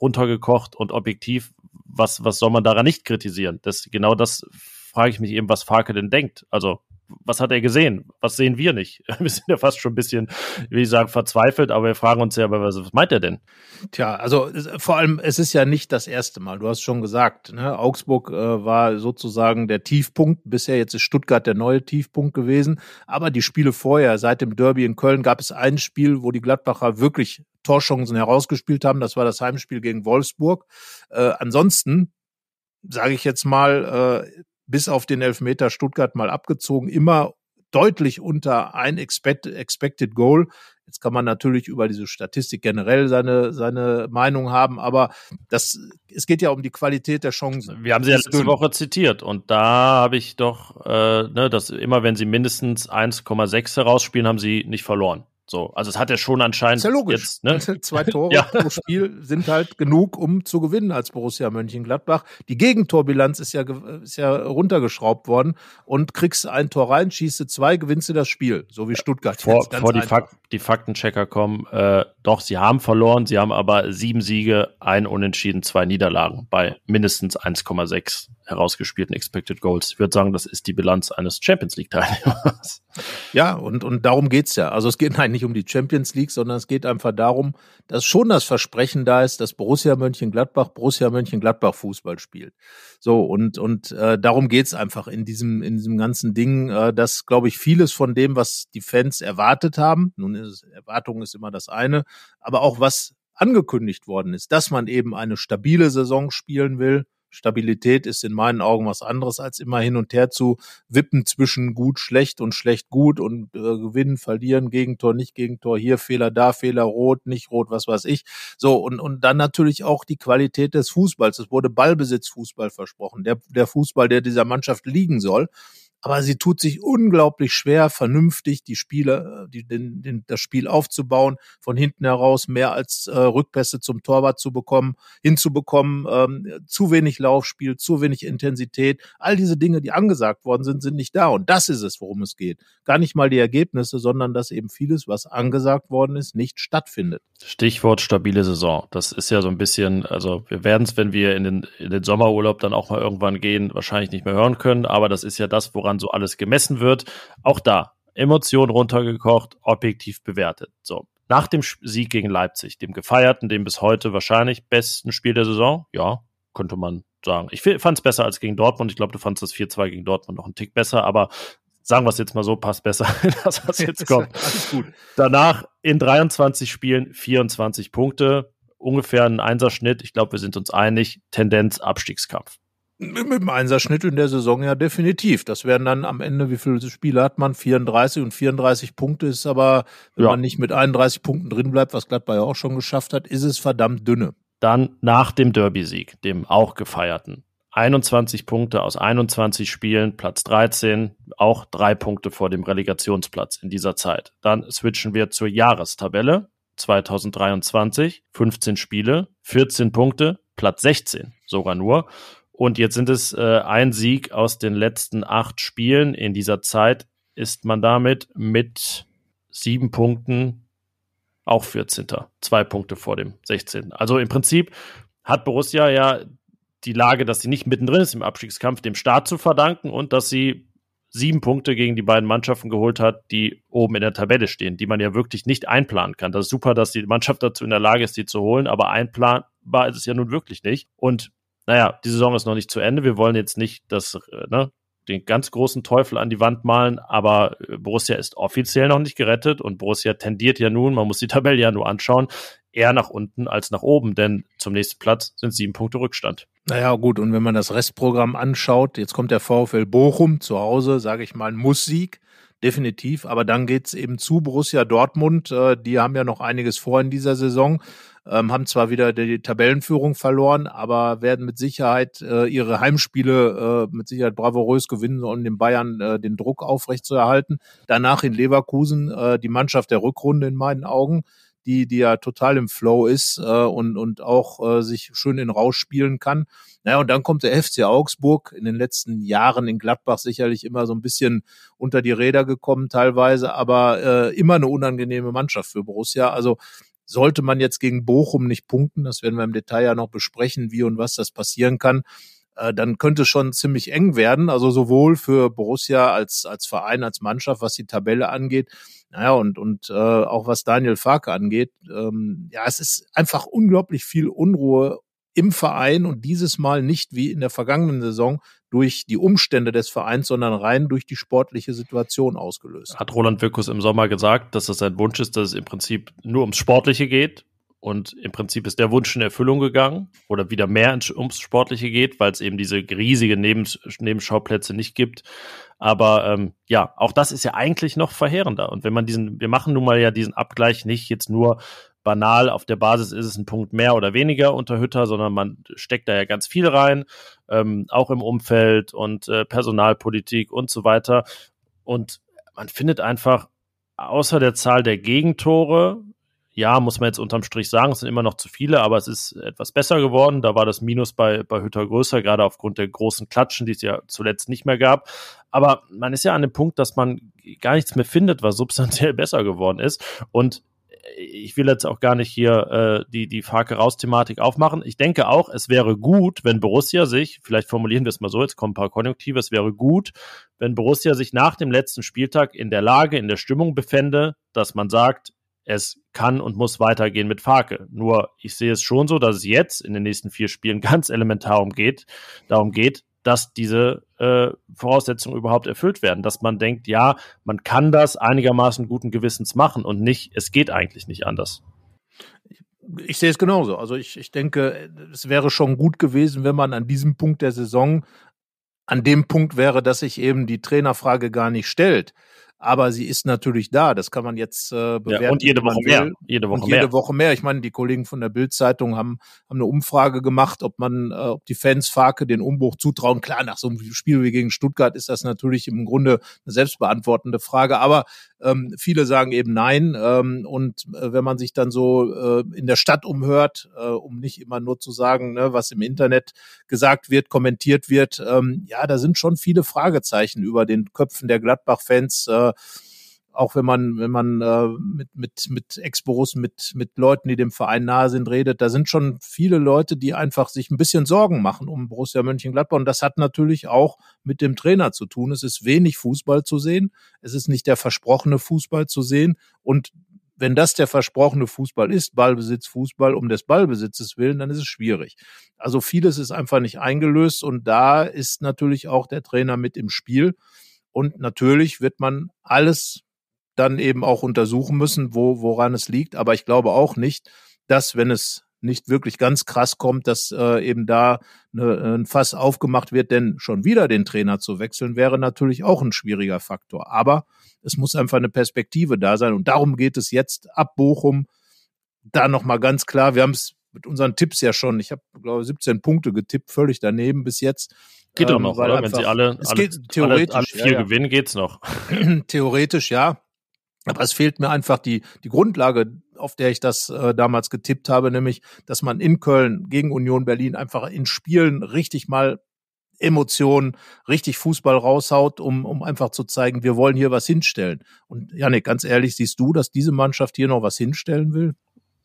runtergekocht und objektiv. Was, was soll man daran nicht kritisieren? Das, genau das frage ich mich eben, was Farke denn denkt. Also was hat er gesehen? Was sehen wir nicht? *laughs* Wir sind ja fast schon ein bisschen, wie ich sagen, verzweifelt, aber wir fragen uns ja, was, meint er denn? Tja, also vor allem, es ist ja nicht das erste Mal. Du hast schon gesagt, ne? Augsburg äh, war sozusagen der Tiefpunkt. Bisher jetzt ist Stuttgart der neue Tiefpunkt gewesen. Aber die Spiele vorher, seit dem Derby in Köln, gab es ein Spiel, wo die Gladbacher wirklich Torchancen herausgespielt haben. Das war das Heimspiel gegen Wolfsburg. Äh, ansonsten sage ich jetzt mal, äh, bis auf den Elfmeter Stuttgart mal abgezogen, immer deutlich unter ein Expected Goal. Jetzt kann man natürlich über diese Statistik generell seine, seine Meinung haben, aber das, es geht ja um die Qualität der Chancen. Wir haben sie ja letzte Woche zitiert und da habe ich doch, äh, ne, dass immer wenn sie mindestens 1,6 herausspielen, haben sie nicht verloren. So, also es hat ja schon anscheinend. Ist ja logisch. Jetzt, ne? *laughs* Zwei Tore *laughs* ja. pro Spiel sind halt genug, um zu gewinnen als Borussia Mönchengladbach. Die Gegentorbilanz ist ja, ist ja runtergeschraubt worden und kriegst ein Tor rein, schießt zwei, gewinnst du das Spiel, so wie Stuttgart. Vor, vor die, Fak die, Faktenchecker kommen, äh, doch, sie haben verloren, sie haben aber sieben Siege, ein Unentschieden, zwei Niederlagen bei mindestens 1,6 herausgespielten Expected Goals. Ich würde sagen, das ist die Bilanz eines Champions League-Teilnehmers. Ja, und, und darum geht's ja. Also es geht eigentlich nicht um die Champions League, sondern es geht einfach darum, dass schon das Versprechen da ist, dass Borussia Mönchengladbach Borussia Mönchengladbach Fußball spielt. So, und, und äh, darum geht's einfach in diesem, in diesem ganzen Ding, äh, dass, glaube ich, vieles von dem, was die Fans erwartet haben, nun ist es, Erwartung ist immer das eine, aber auch was angekündigt worden ist, dass man eben eine stabile Saison spielen will, Stabilität ist in meinen Augen was anderes, als immer hin und her zu wippen zwischen gut, schlecht und schlecht, gut und äh, gewinnen, verlieren, Gegentor, nicht Gegentor, hier Fehler, da Fehler, rot, nicht rot, was weiß ich. So, und, und dann natürlich auch die Qualität des Fußballs. Es wurde Ballbesitzfußball versprochen, der, der Fußball, der dieser Mannschaft liegen soll aber sie tut sich unglaublich schwer, vernünftig die Spiele, äh, die, den, den, das Spiel aufzubauen, von hinten heraus mehr als äh, Rückpässe zum Torwart zu bekommen, hinzubekommen, ähm, zu wenig Laufspiel, zu wenig Intensität. All diese Dinge, die angesagt worden sind, sind nicht da. Und das ist es, worum es geht. Gar nicht mal die Ergebnisse, sondern dass eben vieles, was angesagt worden ist, nicht stattfindet. Stichwort stabile Saison. Das ist ja so ein bisschen, also wir werden es, wenn wir in den, in den Sommerurlaub dann auch mal irgendwann gehen, wahrscheinlich nicht mehr hören können. Aber das ist ja das, woran so alles gemessen wird. Auch da Emotionen runtergekocht, objektiv bewertet. So. Nach dem Sieg gegen Leipzig, dem gefeierten, dem bis heute wahrscheinlich besten Spiel der Saison, ja, könnte man sagen. Ich fand es besser als gegen Dortmund. Ich glaube, du fandest das 4-2 gegen Dortmund noch einen Tick besser, aber sagen wir es jetzt mal so, passt besser, *laughs* das, was jetzt kommt. Alles gut. Danach in 23 Spielen 24 Punkte, ungefähr ein Einserschnitt. Ich glaube, wir sind uns einig, Tendenz Abstiegskampf. Mit dem Einserschnitt in der Saison ja definitiv. Das wären dann am Ende, wie viele Spiele hat man? 34 und 34 Punkte ist aber, wenn ja. man nicht mit 31 Punkten drin bleibt, was Gladbach ja auch schon geschafft hat, ist es verdammt dünne. Dann nach dem Derby-Sieg, dem auch gefeierten. 21 Punkte aus 21 Spielen, Platz 13, auch drei Punkte vor dem Relegationsplatz in dieser Zeit. Dann switchen wir zur Jahrestabelle 2023, 15 Spiele, 14 Punkte, Platz 16 sogar nur. Und jetzt sind es äh, ein Sieg aus den letzten acht Spielen. In dieser Zeit ist man damit mit sieben Punkten auch 14. Zwei Punkte vor dem 16. Also im Prinzip hat Borussia ja die Lage, dass sie nicht mittendrin ist im Abstiegskampf, dem Start zu verdanken und dass sie sieben Punkte gegen die beiden Mannschaften geholt hat, die oben in der Tabelle stehen, die man ja wirklich nicht einplanen kann. Das ist super, dass die Mannschaft dazu in der Lage ist, die zu holen, aber einplanbar ist es ja nun wirklich nicht. Und naja, die Saison ist noch nicht zu Ende. Wir wollen jetzt nicht das, äh, ne, den ganz großen Teufel an die Wand malen, aber äh, Borussia ist offiziell noch nicht gerettet und Borussia tendiert ja nun, man muss die *laughs* Tabelle ja nur anschauen, eher nach unten als nach oben, denn zum nächsten Platz sind sieben Punkte Rückstand. Naja, gut, und wenn man das Restprogramm anschaut, jetzt kommt der VfL Bochum zu Hause, sage ich mal, Muss-Sieg, definitiv, aber dann geht's eben zu Borussia Dortmund, äh, die haben ja noch einiges vor in dieser Saison ähm, haben zwar wieder die Tabellenführung verloren, aber werden mit Sicherheit äh, ihre Heimspiele äh, mit Sicherheit bravourös gewinnen, um den Bayern den Druck aufrechtzuerhalten. Danach in Leverkusen die Mannschaft der Rückrunde in meinen Augen die, die ja total im Flow ist äh, und, und auch äh, sich schön in Rausch spielen kann. Naja, und dann kommt der FC Augsburg, in den letzten Jahren in Gladbach sicherlich immer so ein bisschen unter die Räder gekommen teilweise, aber äh, immer eine unangenehme Mannschaft für Borussia. Also sollte man jetzt gegen Bochum nicht punkten, das werden wir im Detail ja noch besprechen, wie und was das passieren kann, dann könnte es schon ziemlich eng werden. Also sowohl für Borussia als, als Verein, als Mannschaft, was die Tabelle angeht, naja, und, und äh, auch was Daniel Farke angeht. Ähm, ja, es ist einfach unglaublich viel Unruhe im Verein und dieses Mal nicht wie in der vergangenen Saison durch die Umstände des Vereins, sondern rein durch die sportliche Situation ausgelöst. Hat Roland Wirkus im Sommer gesagt, dass das sein Wunsch ist, dass es im Prinzip nur ums Sportliche geht und im Prinzip ist der Wunsch in Erfüllung gegangen oder wieder mehr ums Sportliche geht, weil es eben diese riesigen Nebens Nebenschauplätze nicht gibt. Aber ähm, ja, auch das ist ja eigentlich noch verheerender. Und wenn man diesen, wir machen nun mal ja diesen Abgleich nicht jetzt nur banal auf der Basis ist es ein Punkt mehr oder weniger unter Hütter, sondern man steckt da ja ganz viel rein, ähm, auch im Umfeld und äh, Personalpolitik und so weiter. Und man findet einfach außer der Zahl der Gegentore ja, muss man jetzt unterm Strich sagen, es sind immer noch zu viele, aber es ist etwas besser geworden. Da war das Minus bei, bei Hütter größer, gerade aufgrund der großen Klatschen, die es ja zuletzt nicht mehr gab. Aber man ist ja an dem Punkt, dass man gar nichts mehr findet, was *laughs* substanziell besser geworden ist. Und ich will jetzt auch gar nicht hier äh, die, die Farke raus-Thematik aufmachen. Ich denke auch, es wäre gut, wenn Borussia sich, vielleicht formulieren wir es mal so, jetzt kommen ein paar Konjunktive, es wäre gut, wenn Borussia sich nach dem letzten Spieltag in der Lage, in der Stimmung befände, dass man sagt, es kann und muss weitergehen mit Farke. Nur ich sehe es schon so, dass es jetzt in den nächsten vier Spielen *laughs* ganz elementar umgeht, darum geht, dass diese äh, Voraussetzungen überhaupt erfüllt werden, dass man denkt, ja, man kann das einigermaßen guten Gewissens machen und nicht, es geht eigentlich nicht anders. Ich sehe es genauso. Also ich, ich denke, es wäre schon gut gewesen, wenn man an diesem Punkt der Saison an dem Punkt wäre, dass sich eben die Trainerfrage gar nicht stellt aber sie ist natürlich da. Das kann man jetzt äh, bewerten. Ja, und jede Woche mehr. Jede Woche und jede mehr. Woche mehr. Ich meine, die Kollegen von der Bildzeitung haben, haben eine Umfrage gemacht, ob man, äh, ob die Fans Farke den Umbruch zutrauen. Klar, nach so einem Spiel wie gegen Stuttgart ist das natürlich im Grunde eine selbstbeantwortende Frage. Aber ähm, viele sagen eben nein. Ähm, und äh, wenn man sich dann so äh, in der Stadt umhört, äh, um nicht immer nur zu sagen, ne, was im Internet gesagt wird, kommentiert wird, ähm, ja, da sind schon viele Fragezeichen über den Köpfen der Gladbach-Fans. Äh, auch wenn man, wenn man äh, mit, mit, mit Ex-Borussen, mit, mit Leuten, die dem Verein nahe sind, redet, da sind schon viele Leute, die einfach sich ein bisschen Sorgen machen um Borussia Mönchengladbach. Und das hat natürlich auch mit dem Trainer zu tun. Es ist wenig Fußball zu sehen. Es ist nicht der versprochene Fußball zu sehen. Und wenn das der versprochene Fußball ist, Ballbesitz, Fußball um des Ballbesitzes willen, dann ist es schwierig. Also vieles ist einfach nicht eingelöst und da ist natürlich auch der Trainer mit im Spiel. Und natürlich wird man alles dann eben auch untersuchen müssen, wo, woran es liegt. Aber ich glaube auch nicht, dass, wenn es nicht wirklich ganz krass kommt, dass äh, eben da eine, ein Fass aufgemacht wird, denn schon wieder den Trainer zu wechseln, wäre natürlich auch ein schwieriger Faktor. Aber es muss einfach eine Perspektive da sein. Und darum geht es jetzt ab Bochum. Da nochmal ganz klar, wir haben es mit unseren Tipps ja schon, ich habe, glaube ich, 17 Punkte getippt, völlig daneben bis jetzt. Geht doch ähm, noch, oder? Wenn sie alle, es alle, geht, theoretisch, alle, alle vier ja, gewinnen, geht's noch. *clears throat* *clears throat* theoretisch, ja. Aber es fehlt mir einfach die, die Grundlage, auf der ich das äh, damals getippt habe, nämlich, dass man in Köln gegen Union Berlin einfach in Spielen richtig mal Emotionen, richtig Fußball raushaut, um, um einfach zu zeigen, wir wollen hier was hinstellen. Und Janik, ganz ehrlich, siehst du, dass diese Mannschaft hier noch was hinstellen will?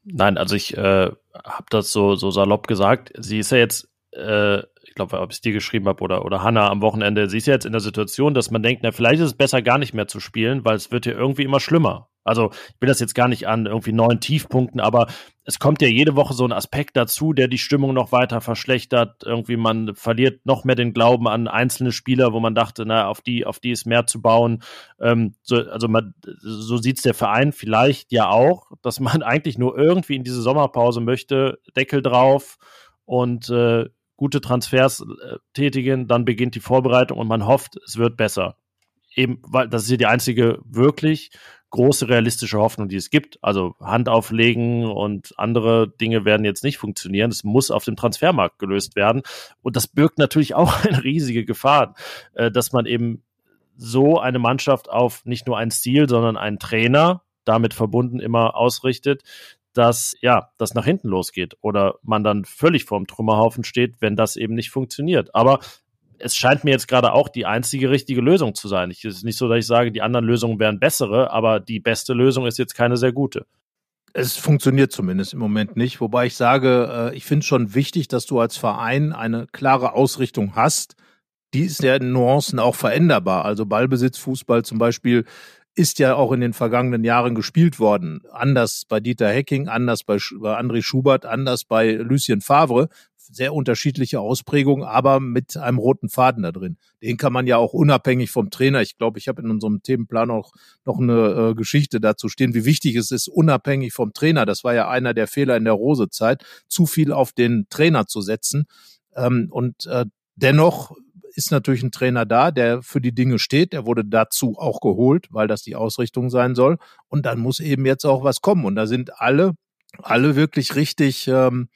Nein, also ich äh, habe das so, so salopp gesagt. Sie ist ja jetzt äh, ich glaube, ob ich es dir geschrieben habe oder, oder Hanna am Wochenende, sie ist ja jetzt in der Situation, dass man denkt, na, vielleicht ist es besser, gar nicht mehr zu spielen, weil es wird ja irgendwie immer schlimmer. Also ich will das jetzt gar nicht an irgendwie neuen Tiefpunkten, aber es kommt ja jede Woche so ein Aspekt dazu, der die Stimmung noch weiter verschlechtert. Irgendwie man verliert noch mehr den Glauben an einzelne Spieler, wo man dachte, na, auf die, auf die ist mehr zu bauen. Ähm, so, also man, so sieht's der Verein vielleicht ja auch, dass man *laughs* eigentlich nur irgendwie in diese Sommerpause möchte, Deckel drauf und äh, gute Transfers äh, tätigen, dann beginnt die Vorbereitung und man hofft, es wird besser. Eben, weil das ist ja die einzige wirklich große realistische Hoffnung, die es gibt. Also Hand auflegen und andere Dinge werden jetzt nicht funktionieren. Es muss auf dem Transfermarkt gelöst werden. Und das birgt natürlich auch *laughs* eine riesige Gefahr, äh, dass man eben so eine Mannschaft auf nicht nur ein Stil, sondern einen Trainer damit verbunden immer ausrichtet, dass ja, das nach hinten losgeht oder man dann völlig vorm Trümmerhaufen steht, wenn das eben nicht funktioniert. Aber es scheint mir jetzt gerade auch die einzige richtige Lösung zu sein. es ist nicht so, dass ich sage, die anderen Lösungen wären bessere, aber die beste Lösung ist jetzt keine sehr gute. Es funktioniert zumindest im Moment nicht. Wobei ich sage, äh, ich finde schon wichtig, dass du als Verein eine klare Ausrichtung hast. Die ist ja in Nuancen auch veränderbar. Also Ballbesitzfußball zum Beispiel ist ja auch in den vergangenen Jahren gespielt worden. Anders bei Dieter Hecking, anders bei, bei André Schubert, anders bei Lucien Favre. sehr unterschiedliche Ausprägungen, aber mit einem roten Faden da drin. Den kann man ja auch unabhängig vom Trainer. Ich glaube, ich habe in unserem Themenplan auch noch eine äh, Geschichte dazu stehen, wie wichtig es ist, unabhängig vom Trainer. Das war ja einer der Fehler in der Rose-Zeit, zu viel auf den Trainer zu setzen. Ähm, und äh, dennoch ist natürlich ein Trainer da, der für die Dinge steht. Der wurde dazu auch geholt, weil das die Ausrichtung sein soll. Und dann muss eben jetzt auch was kommen. Und da sind alle, alle wirklich richtig, ähm,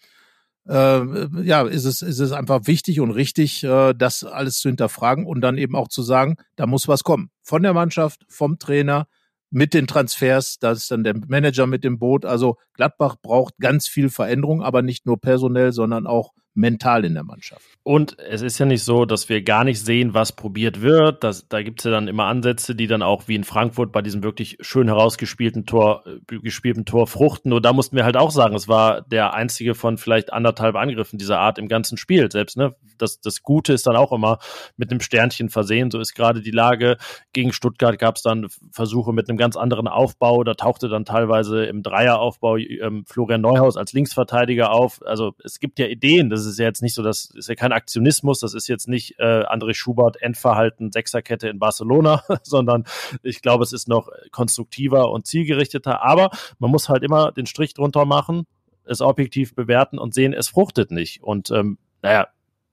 äh, ja, ist es, ist es einfach wichtig und richtig, äh, das alles zu hinterfragen und dann eben auch zu sagen, da muss was kommen. Von der Mannschaft, vom Trainer, mit den Transfers, da ist dann der Manager mit dem Boot. Also Gladbach braucht ganz viel Veränderung, aber nicht nur personell, sondern auch mental in der Mannschaft. Und es ist ja nicht so, dass wir gar nicht sehen, was probiert wird. Das, da gibt es ja dann immer Ansätze, die dann auch wie in Frankfurt bei diesem wirklich schön herausgespielten Tor, äh, gespielten Tor fruchten. Nur da mussten wir halt auch sagen, es war der einzige von vielleicht anderthalb Angriffen dieser Art im ganzen Spiel. Selbst, ne? Das, das Gute ist dann auch immer mit einem Sternchen versehen. So ist gerade die Lage. Gegen Stuttgart gab es dann Versuche mit einem ganz anderen Aufbau. Da tauchte dann teilweise im Dreieraufbau ähm, Florian Neuhaus als Linksverteidiger auf. Also es gibt ja Ideen. Das ist ja jetzt nicht so, das ist ja kein Aktionismus, das ist jetzt nicht äh, André Schubert Endverhalten Sechserkette in Barcelona, *laughs* sondern ich glaube, es ist noch konstruktiver und zielgerichteter. Aber man muss halt immer den Strich drunter machen, es objektiv bewerten und sehen, es fruchtet nicht. Und ähm, naja,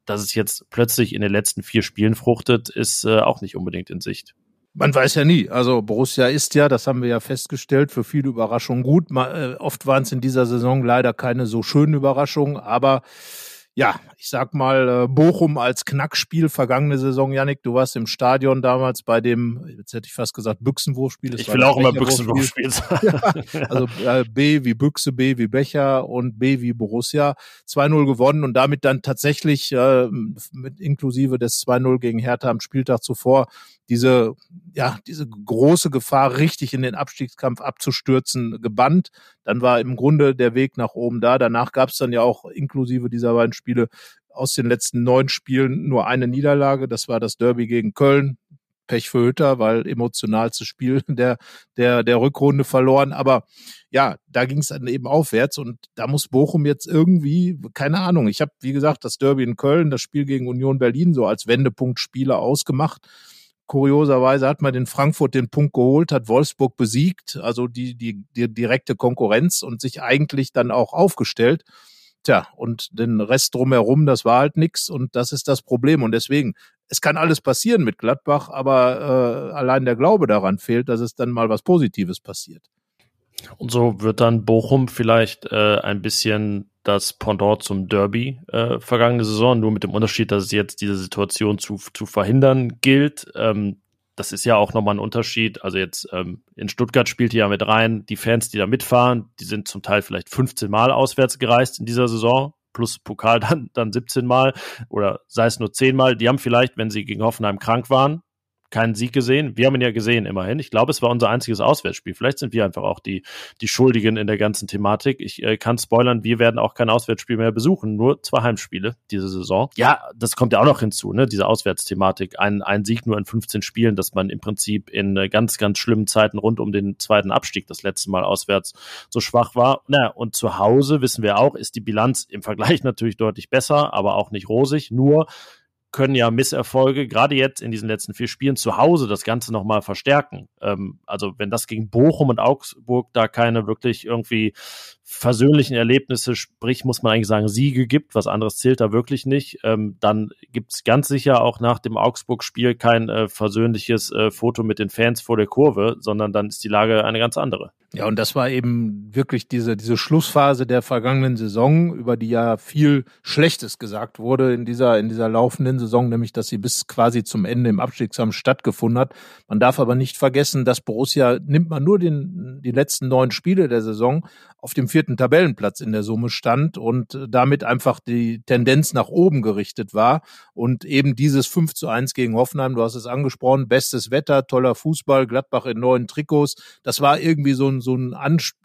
dass es jetzt plötzlich in den letzten vier Spielen fruchtet, ist äh, auch nicht unbedingt in Sicht. Man weiß ja nie. Also Borussia ist ja, das haben wir ja festgestellt, für viele Überraschungen gut. Mal, äh, oft waren es in dieser Saison leider keine so schönen Überraschungen, aber ja, ich sag mal, äh, Bochum als Knackspiel vergangene Saison, Janik, du warst im Stadion damals bei dem, jetzt hätte ich fast gesagt, Büchsenwurfspiel. Ich will auch immer Büchsenwurfspiel *laughs* sagen. ja, also äh, B wie Büchse, B wie Becher und B wie Borussia. 2-0 gewonnen und damit dann tatsächlich äh, mit inklusive des 2-0 gegen Hertha am Spieltag zuvor diese, ja, diese große Gefahr, richtig in den Abstiegskampf abzustürzen, gebannt. Dann war im Grunde der Weg nach oben da. Danach gab es dann ja auch inklusive dieser beiden Spiele aus den letzten neun Spielen nur eine Niederlage. Das war das Derby gegen Köln. Pech für Hütter, weil emotionalstes Spiel *laughs* der, der, der Rückrunde verloren. Aber ja, da ging es dann eben aufwärts und da muss Bochum jetzt irgendwie, keine Ahnung, ich habe, wie gesagt, das Derby in Köln, das Spiel gegen Union Berlin so als Wendepunktspieler ausgemacht. Kurioserweise hat man in Frankfurt den Punkt geholt, hat Wolfsburg besiegt, also die, die, die direkte Konkurrenz und sich eigentlich dann auch aufgestellt. Tja, und den Rest drumherum, das war halt nix und das ist das Problem. Und deswegen, es kann alles passieren mit Gladbach, aber äh, allein der Glaube daran fehlt, dass es dann mal was Positives passiert. Und so wird dann Bochum vielleicht äh, ein bisschen das Pendant zum Derby äh, vergangene Saison, nur mit dem Unterschied, dass es jetzt diese Situation zu, zu verhindern gilt. Ähm, das ist ja auch nochmal ein Unterschied. Also jetzt ähm, in Stuttgart spielt ihr ja mit rein. Die Fans, die da mitfahren, die sind zum Teil vielleicht 15 Mal auswärts gereist in dieser Saison, plus Pokal *laughs* dann, dann 17 Mal oder sei es nur 10 Mal. Die haben vielleicht, wenn sie gegen Hoffenheim krank waren, keinen Sieg gesehen. Wir haben ihn ja gesehen, immerhin. Ich glaube, es war unser einziges Auswärtsspiel. Vielleicht sind wir einfach auch die, die Schuldigen in der ganzen Thematik. Ich äh, kann spoilern, wir werden auch kein Auswärtsspiel mehr besuchen, nur zwei Heimspiele diese Saison. Ja, das kommt ja auch noch hinzu, ne? diese Auswärtsthematik. Ein, ein Sieg nur in 15 Spielen, dass man im Prinzip in äh, ganz, ganz schlimmen Zeiten rund um den zweiten Abstieg das letzte Mal auswärts so schwach war. Naja, und zu Hause wissen wir auch, ist die Bilanz im Vergleich *laughs* natürlich deutlich besser, aber auch nicht rosig. Nur können ja Misserfolge, gerade jetzt in diesen letzten vier Spielen zu Hause, das Ganze nochmal verstärken. Ähm, also wenn das gegen Bochum und Augsburg da keine wirklich irgendwie versöhnlichen Erlebnisse, sprich muss man eigentlich sagen Siege gibt, was anderes zählt da wirklich nicht, ähm, dann gibt es ganz sicher auch nach dem Augsburg-Spiel kein äh, versöhnliches äh, Foto mit den Fans vor der Kurve, sondern dann ist die Lage eine ganz andere. Ja, und das war eben wirklich diese, diese Schlussphase der vergangenen Saison, über die ja viel Schlechtes gesagt wurde in dieser, in dieser laufenden Saison, nämlich, dass sie bis quasi zum Ende im Abstiegskampf stattgefunden hat. Man darf aber nicht vergessen, dass Borussia, nimmt man nur den, die letzten neun Spiele der Saison, auf dem vierten Tabellenplatz in der Summe stand und damit einfach die Tendenz nach oben gerichtet war. Und eben dieses 5 zu 1 gegen Hoffenheim, du hast es angesprochen, bestes Wetter, toller Fußball, Gladbach in neuen Trikots. Das war irgendwie so ein, so ein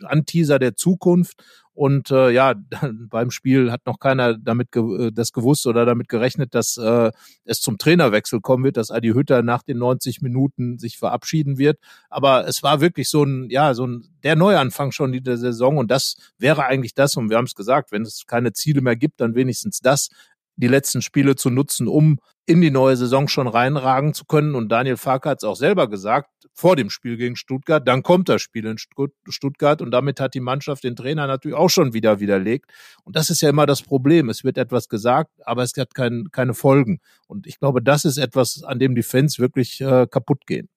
Anteaser der Zukunft. Und äh, ja, *laughs* beim Spiel hat noch keiner damit ge äh, das gewusst oder damit gerechnet, dass äh, es zum Trainerwechsel kommen wird, dass Adi Hütter nach den 90 Minuten sich verabschieden wird. Aber es war wirklich so ein, ja, so ein der Neuanfang schon in der Saison und das wäre eigentlich das, und wir haben es gesagt, wenn es keine Ziele mehr gibt, dann wenigstens das, die letzten Spiele zu nutzen, um in die neue Saison schon reinragen zu können. Und Daniel Farke hat es auch selber gesagt, vor dem Spiel gegen Stuttgart, dann kommt das Spiel in Stuttgart und damit hat die Mannschaft den Trainer natürlich auch schon wieder widerlegt. Und das ist ja immer das Problem. Es wird etwas gesagt, aber es hat kein, keine Folgen. Und ich glaube, das ist etwas, an dem die Fans wirklich äh, kaputt gehen.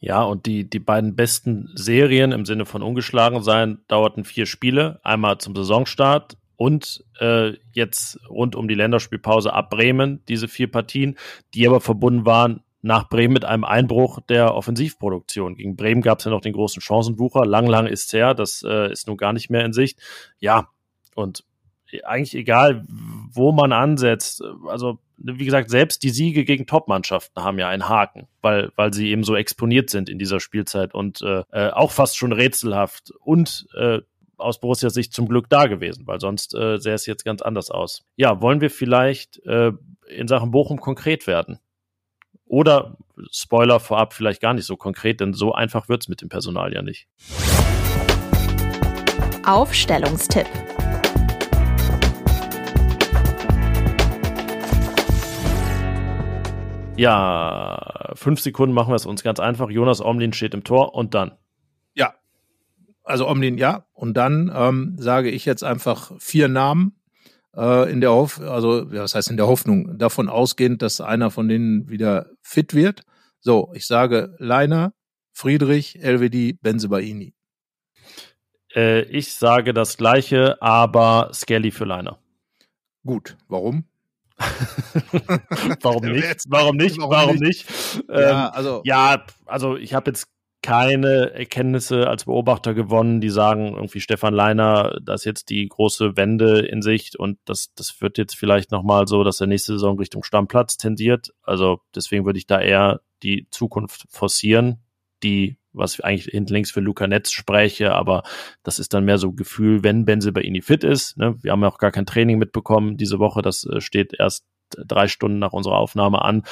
Ja, und die, die beiden besten Serien im Sinne von ungeschlagen sein dauerten vier Spiele. Einmal zum Saisonstart und äh, jetzt rund um die Länderspielpause ab Bremen, diese vier Partien, die aber verbunden waren nach Bremen mit einem Einbruch der Offensivproduktion. Gegen Bremen gab es ja noch den großen Chancenbucher. Lang, lang ist her, das äh, ist nun gar nicht mehr in Sicht. Ja, und eigentlich egal, wo man ansetzt. Also, wie gesagt, selbst die Siege gegen Top-Mannschaften haben ja einen Haken, weil, weil sie eben so exponiert sind in dieser Spielzeit und äh, äh auch fast schon rätselhaft. Und äh, aus Borussia Sicht zum Glück da gewesen, weil sonst äh, sähe es jetzt ganz anders aus. Ja, wollen wir vielleicht äh, in Sachen Bochum konkret werden? Oder Spoiler vorab vielleicht gar nicht so konkret, denn so einfach wird es mit dem Personal ja nicht. Aufstellungstipp. Ja, fünf Sekunden machen wir es uns ganz einfach. Jonas Omlin steht im Tor und dann. Ja, also Omlin ja. Und dann ähm, sage ich jetzt einfach vier Namen äh, in der Hoff also ja, was heißt in der Hoffnung, davon ausgehend, dass einer von denen wieder fit wird. So, ich sage Leiner, Friedrich, LWD, Benzebaini. Äh, ich sage das gleiche, aber Skelly für Leiner. Gut, warum? *laughs* warum nicht? Warum nicht? Warum nicht? Ja, ähm, also, ja, also ich habe jetzt keine Erkenntnisse als Beobachter gewonnen, die sagen, irgendwie Stefan Leiner, da ist jetzt die große Wende in Sicht und das, das wird jetzt vielleicht nochmal so, dass der nächste Saison Richtung Stammplatz tendiert. Also deswegen würde ich da eher die Zukunft forcieren, die, was eigentlich hinten links für Luca Netz spreche, aber das ist dann mehr so Gefühl, wenn Benze bei Ihnen fit ist. Ne? Wir haben ja auch gar kein Training mitbekommen diese Woche, das äh, steht erst drei Stunden nach unserer Aufnahme an.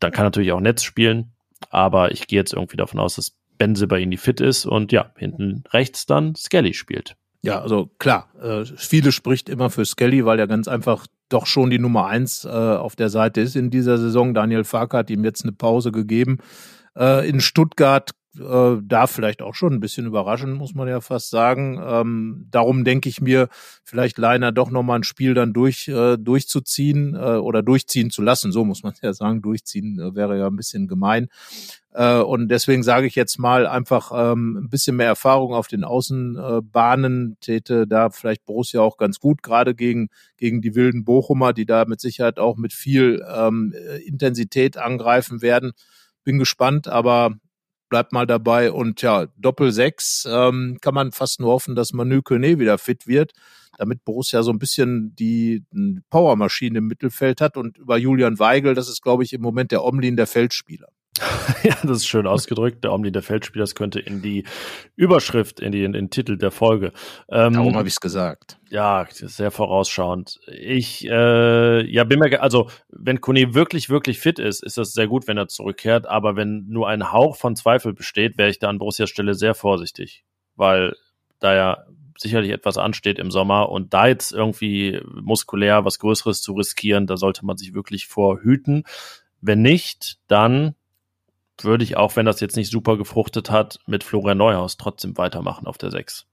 Dann kann natürlich auch Netz spielen, aber ich gehe jetzt irgendwie davon aus, dass Benze bei ihnen fit ist und ja, hinten rechts dann Skelly spielt. Ja, also klar, äh, viele spricht immer für Skelly, weil er ganz einfach doch schon die Nummer eins äh, auf der Seite ist in dieser Saison. Daniel Fark hat ihm jetzt eine Pause gegeben. Äh, in Stuttgart äh, darf vielleicht auch schon ein bisschen überraschen, muss man ja fast sagen. Ähm, darum denke ich mir, vielleicht Leiner doch nochmal ein Spiel dann durch, äh, durchzuziehen äh, oder durchziehen zu lassen. So muss man *laughs* ja sagen. Durchziehen äh, wäre ja ein bisschen gemein. Äh, und deswegen sage ich jetzt mal einfach ähm, ein bisschen mehr Erfahrung auf den Außenbahnen täte da vielleicht Borussia auch ganz gut, gerade gegen, gegen die wilden Bochumer, die da mit Sicherheit auch mit viel ähm, Intensität angreifen werden. Bin gespannt, aber bleibt mal dabei. Und ja, Doppel 6 ähm, kann man fast nur hoffen, dass Manu Kone wieder fit wird, damit Borussia so ein bisschen die Powermaschine im Mittelfeld hat. Und über Julian Weigel, das ist, glaube ich, im Moment der Omlin der Feldspieler. *laughs* ja, das ist schön ausgedrückt. Der Omni der Feldspieler, das könnte in die Überschrift, in, die, in den Titel der Folge. Ähm, Darum habe ich es gesagt. Ja, sehr vorausschauend. Ich, äh, ja, bin mir, also wenn Kone wirklich, wirklich fit ist, ist das sehr gut, wenn er zurückkehrt. Aber wenn nur ein Hauch von Zweifel besteht, wäre ich da an Borussias Stelle sehr vorsichtig, weil da ja sicherlich etwas ansteht im Sommer und da jetzt irgendwie muskulär was Größeres zu riskieren, da sollte man sich wirklich vorhüten. Wenn nicht, dann würde ich auch, wenn das jetzt nicht super gefruchtet hat, mit Florian Neuhaus trotzdem weitermachen auf der 6.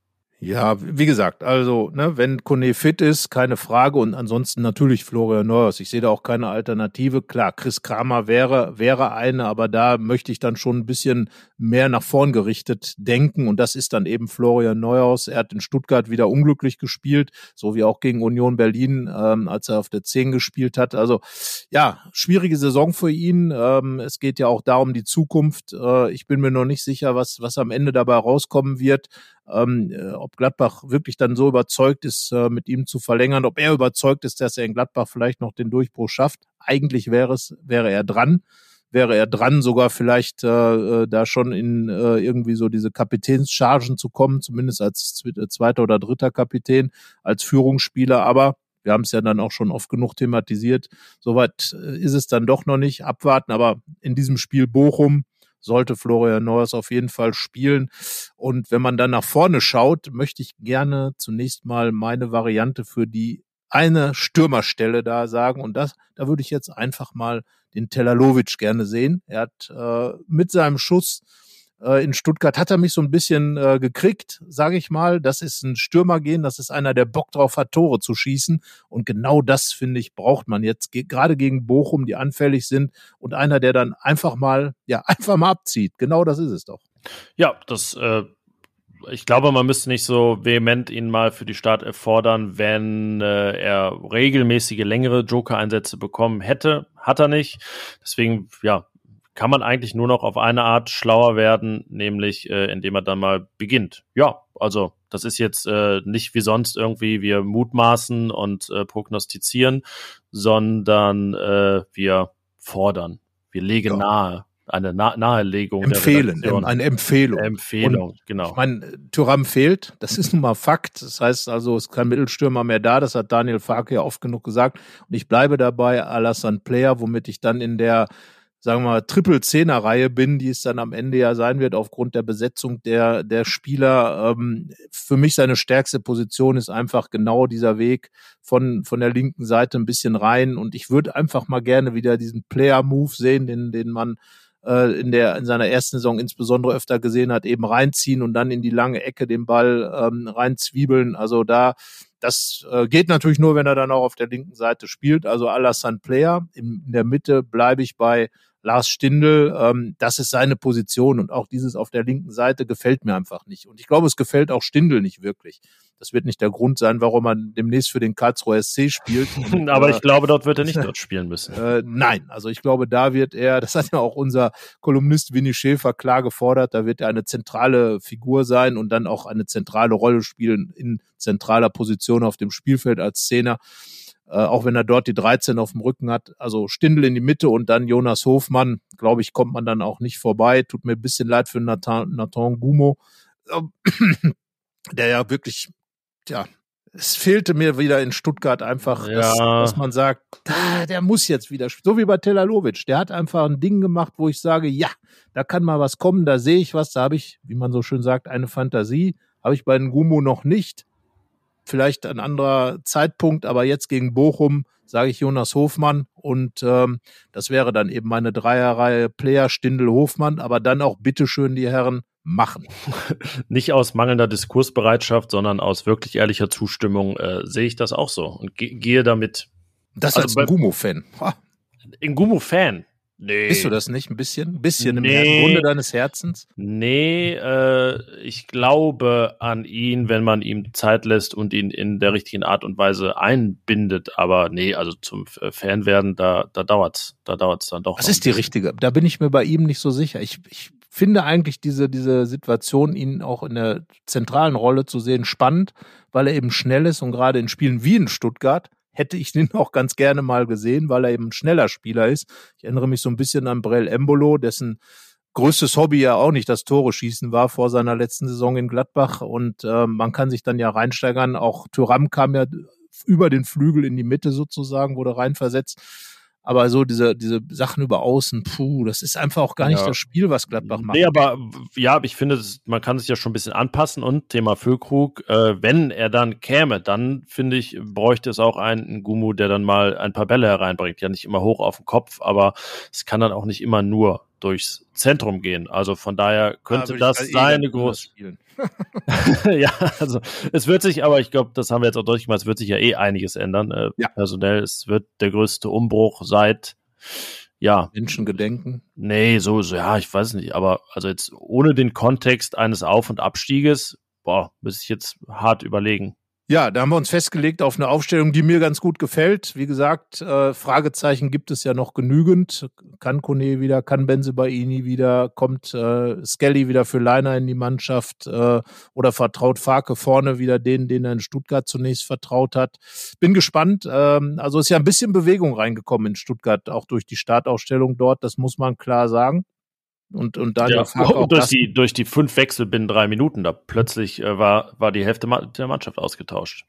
Ja, wie gesagt, also, ne, wenn Kone fit ist, keine Frage. Und ansonsten natürlich Florian Neuers. Ich sehe da auch keine Alternative. Klar, Chris Kramer wäre, wäre eine, aber da möchte ich dann schon ein bisschen mehr nach vorn gerichtet denken. Und das ist dann eben Florian Neuhaus. Er hat in Stuttgart wieder unglücklich gespielt, so wie auch gegen Union Berlin, ähm, als er auf der 10 gespielt hat. Also, ja, schwierige Saison für ihn. Ähm, es geht ja auch darum, die Zukunft. Äh, ich bin mir noch nicht sicher, was, was am Ende dabei rauskommen wird ähm, äh, ob Gladbach wirklich dann so überzeugt ist, äh, mit ihm zu verlängern, ob er überzeugt ist, dass er in Gladbach vielleicht noch den Durchbruch schafft. Eigentlich wäre es, wäre er dran. Wäre er dran, sogar vielleicht äh, äh da schon in äh, irgendwie so diese Kapitänschargen zu kommen, zumindest als zweiter oder dritter Kapitän, als Führungsspieler. Aber wir haben es ja dann auch schon oft genug thematisiert. Soweit äh, ist es dann doch noch nicht. Abwarten. Aber in diesem Spiel Bochum sollte Florian Neuers auf jeden Fall spielen. Und wenn man dann nach vorne schaut, möchte ich gerne zunächst mal meine Variante für die eine Stürmerstelle da sagen. Und das, da würde ich jetzt einfach mal den Telalovic gerne sehen. Er hat äh, mit seinem Schuss äh, in Stuttgart hat er mich so ein bisschen äh, gekriegt, sage ich mal. Das ist ein Stürmer gehen, das ist einer, der Bock drauf hat, Tore zu schießen. Und genau das, finde ich, braucht man jetzt, ge gerade gegen Bochum, die anfällig sind. Und einer, der dann einfach mal, ja, *laughs* einfach mal abzieht. Genau das ist es doch. Ja, das äh ich glaube, man müsste nicht so vehement ihn mal für die Start erfordern, wenn äh, er regelmäßige längere Joker-Einsätze bekommen hätte. Hat er nicht. Deswegen, ja, kann man eigentlich nur noch auf eine Art schlauer werden, nämlich äh, indem er dann mal beginnt. Ja, also das ist jetzt äh, nicht wie sonst irgendwie wir mutmaßen und äh, prognostizieren, sondern äh, wir fordern, wir legen ja. nahe. Eine Na Nahelegung. Empfehlen, eine Empfehlung. Empfehlung, und genau. Ich meine, Tyram fehlt, das ist nun mal Fakt. Das heißt also, es ist kein Mittelstürmer mehr da, das hat Daniel Farke ja oft genug gesagt. Und ich bleibe dabei, Alassane Player, womit ich dann in der sagen wir mal, Triple-Zehner-Reihe bin, die es dann am Ende ja sein wird, aufgrund der Besetzung der, der Spieler. Ähm, für mich seine stärkste Position ist einfach genau dieser Weg von, von der linken Seite ein bisschen rein. Und ich würde einfach mal gerne wieder diesen Player-Move sehen, den, den man äh, in der in seiner ersten Saison insbesondere öfter gesehen hat, eben reinziehen und dann in die lange Ecke den Ball ähm, reinzwiebeln. Also da das äh, geht natürlich nur, wenn er dann auch auf der linken Seite spielt. Also Alassane Player. In, in der Mitte bleibe ich bei Lars Stindl, ähm, das ist seine Position und auch dieses auf der linken Seite gefällt mir einfach nicht. Und ich glaube, es gefällt auch Stindl nicht wirklich. Das wird nicht der Grund sein, warum man demnächst für den Karlsruher SC spielt. Und, *laughs* Aber äh, ich glaube, dort wird er nicht *laughs* dort spielen müssen. Äh, nein, also ich glaube, da wird er, das hat ja auch unser Kolumnist Winnie Schäfer klar gefordert, da wird er eine zentrale Figur sein und dann auch eine zentrale Rolle spielen in zentraler Position auf dem Spielfeld als Zehner äh, auch wenn er dort die 13 auf dem Rücken hat. Also Stindel in die Mitte und dann Jonas Hofmann, glaube ich, kommt man dann auch nicht vorbei. Tut mir ein bisschen leid für Nathan, Nathan Gumo, *clears throat* der ja wirklich, ja, es fehlte mir wieder in Stuttgart einfach, ja. dass, dass, man sagt, der muss jetzt wieder, so wie bei Telalovic, der hat einfach ein Ding gemacht, wo ich sage, ja, da kann mal was kommen, da sehe ich was, da habe ich, wie man so schön sagt, eine Fantasie, habe ich bei den Gumo noch nicht. Vielleicht ein anderer Zeitpunkt, aber jetzt gegen Bochum sage ich Jonas Hofmann und ähm, das wäre dann eben meine Dreierreihe Player Stindel Hofmann, aber dann auch bitteschön die Herren machen. *laughs* Nicht aus mangelnder Diskursbereitschaft, sondern aus wirklich ehrlicher Zustimmung äh, sehe ich das auch so und ge gehe damit. Das also als Gumo-Fan. Ein Gumo-Fan. Nee. Bist du das nicht ein bisschen? Ein bisschen nee. im Grunde deines Herzens? Nee, äh, ich glaube an ihn, wenn man ihm Zeit lässt und ihn in der richtigen Art und Weise einbindet. Aber nee, also zum Fan werden, da, da dauert's, da dauert's dann doch. Was ist die richtige? Da bin ich mir bei ihm nicht so sicher. Ich, ich finde eigentlich diese, diese Situation, ihn auch in der zentralen Rolle zu sehen, spannend, weil er eben schnell ist und gerade in Spielen wie in Stuttgart hätte ich den *laughs* auch ganz gerne mal gesehen, weil er eben ein schneller Spieler ist. Ich erinnere mich so ein bisschen an Brell Embolo, dessen größtes Hobby ja auch nicht das Tore schießen war vor seiner letzten Saison in Gladbach. Und äh, man kann sich dann ja reinsteigern. Auch Thuram kam ja über den Flügel in die Mitte sozusagen, wurde reinversetzt. Aber so diese, diese Sachen über außen, puh, das ist einfach auch gar nicht ja. das Spiel, was Gladbach macht. Nee, aber ja, ich finde, man kann sich ja schon ein bisschen anpassen und Thema Füllkrug, äh, wenn er dann käme, dann finde ich, bräuchte es auch einen Gumu, der dann mal ein paar Bälle hereinbringt. Ja, nicht immer hoch auf den Kopf, aber es kann dann auch nicht immer nur durchs Zentrum gehen. Also von daher könnte ja, das seine große. *laughs* ja, also es wird sich, aber ich glaube, das haben wir jetzt auch deutlich gemacht, es wird sich ja eh einiges ändern. Äh, ja. Personell, es wird der größte Umbruch seit ja. Menschengedenken? Nee, so, so, ja, ich weiß nicht, aber also jetzt ohne den Kontext eines Auf- und Abstieges, boah, muss ich jetzt hart überlegen. Ja, da haben wir uns festgelegt auf eine Aufstellung, die mir ganz gut gefällt. Wie gesagt, äh, Fragezeichen gibt es ja noch genügend. Kann Kone wieder, kann Benzebaini wieder, kommt äh, Skelly wieder für Leiner in die Mannschaft äh, oder vertraut Farke vorne wieder den, den er in Stuttgart zunächst vertraut hat. Bin gespannt. Ähm, also ist ja ein bisschen Bewegung reingekommen in Stuttgart, auch durch die Startaufstellung dort, das muss man klar sagen. Und, und Daniel ja, auch *laughs* durch, die, durch die fünf Wechsel binnen drei Minuten, da plötzlich äh, war, war die Hälfte der Mannschaft ausgetauscht.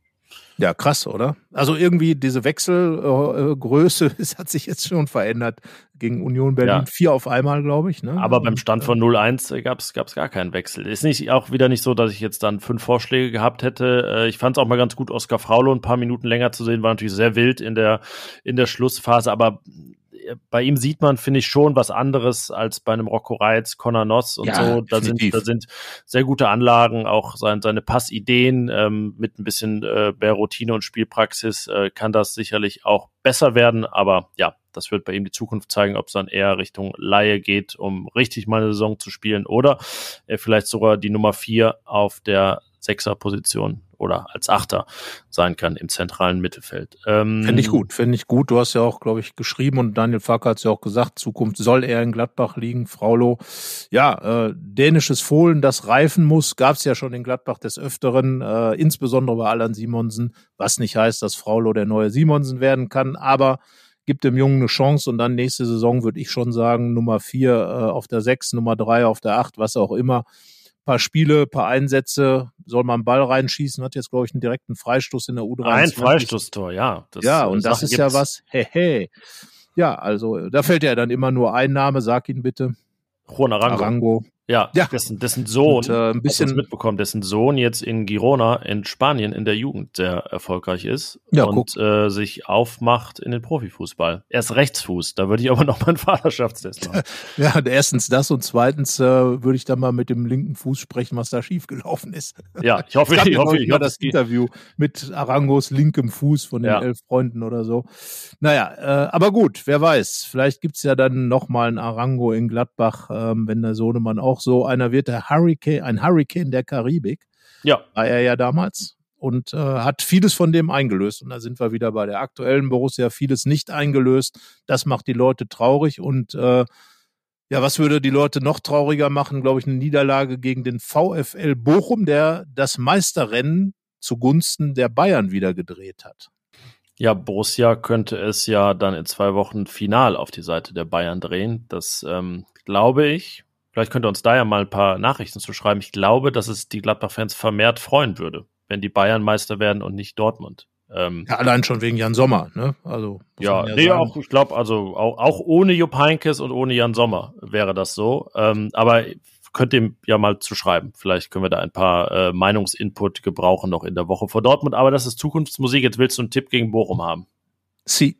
Ja, krass, oder? Also irgendwie diese Wechselgröße, äh, es *laughs* hat sich jetzt schon verändert gegen Union Berlin. Ja. Vier auf einmal, glaube ich. Ne? Aber beim Stand von 0-1 gab es gar keinen Wechsel. Ist nicht auch wieder nicht so, dass ich jetzt dann fünf Vorschläge gehabt hätte. Äh, ich fand es auch mal ganz gut, Oskar Fraulo ein paar Minuten länger zu sehen, war natürlich sehr wild in der, in der Schlussphase, aber bei ihm sieht man, finde ich, schon was anderes als bei einem Rocco Reitz, Conor Noss und ja, so. Da sind, da sind sehr gute Anlagen, auch sein, seine Passideen ähm, mit ein bisschen äh, mehr Routine und Spielpraxis äh, kann das sicherlich auch besser werden. Aber ja, das wird bei ihm die Zukunft zeigen, ob es dann eher Richtung Laie geht, um richtig mal eine Saison zu spielen oder er vielleicht sogar die Nummer vier auf der Sechser-Position oder als Achter sein kann im zentralen Mittelfeld. Ähm, Finde ich gut, finde ich gut. Du hast ja auch, glaube ich, geschrieben und Daniel Facker hat es ja auch gesagt, Zukunft soll er in Gladbach liegen. Fraulo, ja, äh, dänisches Fohlen, das reifen muss, gab es ja schon in Gladbach des Öfteren, äh, insbesondere bei Alan Simonsen, was nicht heißt, dass Fraulo der neue Simonsen werden kann, aber gibt dem Jungen eine Chance und dann nächste Saison würde ich schon sagen, Nummer vier äh, auf der sechs, Nummer drei auf der acht, was auch immer paar Spiele, paar Einsätze, soll man einen Ball reinschießen, hat jetzt, glaube ich, einen direkten Freistoß in der U23. Ein Freistoßtor, ja. Das, ja, und das ist gibt's. ja was, hey, hey. Ja, also da fällt ja dann immer nur ein Name, sag ihn bitte. Juan Arango. Arango. Ja, ja. Dessen, dessen Sohn, und, äh, ein bisschen mitbekommen, dessen Sohn jetzt in Girona in Spanien in der Jugend sehr erfolgreich ist ja, und äh, sich aufmacht in den Profifußball. Er ist Rechtsfuß, da würde ich aber *laughs* noch mal einen Vaterschaftstest machen. *laughs* ja, erstens das und zweitens äh, würde ich dann mal mit dem linken Fuß sprechen, was da schiefgelaufen ist. *laughs* Ja, ich hoffe, ich, ich hoffe, ich hoffe, das Interview mit Arangos linkem Fuß von den ja. elf Freunden oder so. Naja, äh, aber gut, wer weiß, vielleicht gibt's ja dann noch mal einen Arango in Gladbach, ähm, wenn der Sohnemann auch auch so einer wird, der Hurricane, ein Hurricane der Karibik. Ja. War er ja damals und äh, hat vieles von dem eingelöst. Und da sind wir wieder bei der aktuellen Borussia, vieles nicht eingelöst. Das macht die Leute traurig und äh, ja, was würde die Leute noch trauriger machen? Glaube ich, eine Niederlage gegen den VfL Bochum, der das Meisterrennen zugunsten der Bayern wieder gedreht hat. Ja, Borussia könnte es ja dann in zwei Wochen final auf die Seite der Bayern drehen. Das ähm, glaube ich. Vielleicht könnt ihr uns da ja mal ein paar Nachrichten zu schreiben. Ich glaube, dass es die Gladbach-Fans vermehrt freuen würde, wenn die Bayern Meister werden und nicht Dortmund. Ähm, ja, allein schon wegen Jan Sommer, ne? Also ja, ja nee, sagen. auch ich glaube, also auch, auch ohne Jupp Heinkes und ohne Jan Sommer wäre das so. Ähm, aber könnt ihr ja mal zu schreiben. Vielleicht können wir da ein paar äh, Meinungsinput gebrauchen noch in der Woche vor Dortmund. Aber das ist Zukunftsmusik. Jetzt willst du einen Tipp gegen Bochum haben. Sie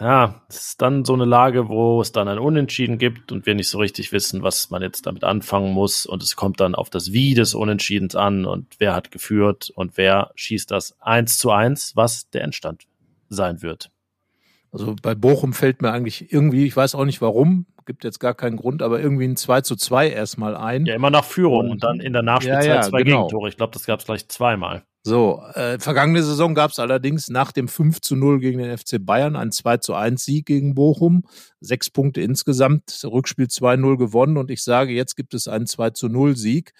ja, es ist dann so eine Lage, wo es dann ein Unentschieden gibt und wir nicht so richtig wissen, was man jetzt damit anfangen muss. Und es kommt dann auf das Wie des Unentschiedens an und wer hat geführt und wer schießt das eins zu eins, was der Endstand sein wird. Also bei Bochum fällt mir eigentlich irgendwie, ich weiß auch nicht warum, gibt jetzt gar keinen Grund, aber irgendwie ein 2 zu 2 erstmal ein. Ja, immer nach Führung und, und dann in der Nachspielzeit ja, ja, zwei genau. Gegentore. Ich glaube, das gab es gleich zweimal. So, äh, vergangene Saison gab es allerdings nach dem 5 zu 0 gegen den FC Bayern einen 2 zu 1 Sieg gegen Bochum. Sechs Punkte insgesamt, Rückspiel 2-0 gewonnen und ich sage, jetzt gibt es einen 2 zu 0 Sieg.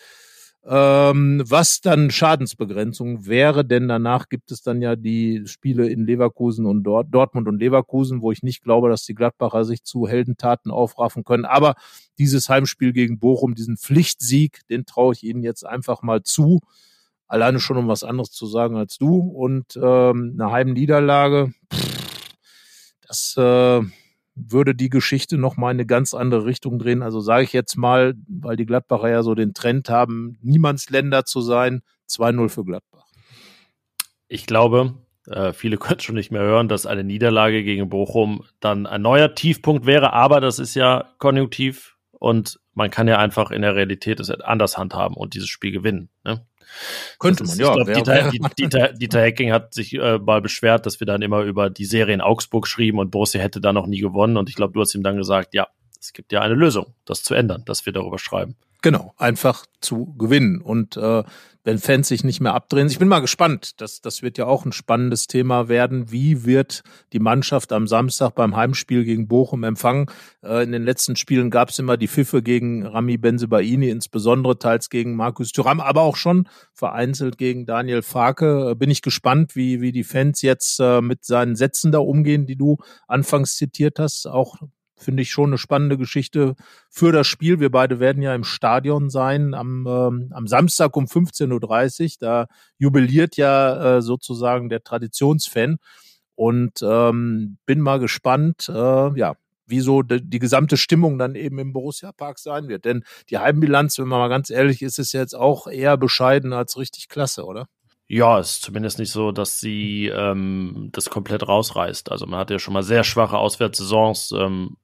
Ähm, was dann Schadensbegrenzung wäre, denn danach gibt es dann ja die Spiele in Leverkusen und Dort, Dortmund und Leverkusen, wo ich nicht glaube, dass die Gladbacher sich zu Heldentaten aufraffen können. Aber dieses Heimspiel gegen Bochum, diesen Pflichtsieg, den traue ich ihnen jetzt einfach mal zu alleine schon um was anderes zu sagen als du. Und ähm, eine Heimniederlage, das äh, würde die Geschichte noch mal in eine ganz andere Richtung drehen. Also sage ich jetzt mal, weil die Gladbacher ja so den Trend haben, Niemandsländer zu sein, 2-0 für Gladbach. Ich glaube, äh, viele *laughs* können schon nicht mehr hören, dass eine Niederlage gegen Bochum dann ein neuer Tiefpunkt wäre, aber das ist ja konjunktiv und man kann ja einfach in der Realität es anders handhaben und dieses Spiel gewinnen. Ne? Könnte man, ja. Ich glaub, Dieter, Dieter, Dieter Hecking hat sich äh, mal beschwert, dass wir dann immer über die Serie in Augsburg schrieben und Borussia hätte da noch nie gewonnen. Und ich glaube, du hast ihm dann gesagt, ja, es gibt ja eine Lösung, das zu ändern, dass wir darüber schreiben. Genau, einfach zu gewinnen. Und äh, wenn Fans sich nicht mehr abdrehen. Ich bin mal gespannt. Das, das wird ja auch ein spannendes Thema werden. Wie wird die Mannschaft am Samstag beim Heimspiel gegen Bochum empfangen? Äh, in den letzten Spielen gab es immer die Pfiffe gegen Rami Benzebaini, insbesondere teils gegen Markus Thuram, aber auch schon vereinzelt gegen Daniel Farke. Äh, bin ich gespannt, wie, wie die Fans jetzt äh, mit seinen Sätzen da umgehen, die du anfangs zitiert hast. Auch finde ich schon eine spannende Geschichte für das Spiel. Wir beide werden ja im Stadion sein am, ähm, am Samstag um 15.30 Uhr. Da jubiliert ja äh, sozusagen der Traditionsfan. Und ähm, bin mal gespannt, äh, ja, wieso die, die gesamte Stimmung dann eben im Borussia Park sein wird. Denn die Heimbilanz, wenn man mal ganz ehrlich ist, ist jetzt auch eher bescheiden als richtig klasse, oder? Ja, ist zumindest nicht so, dass sie ähm, das komplett rausreißt. Also man hat ja schon mal sehr schwache Auswärtssaisons. Ähm,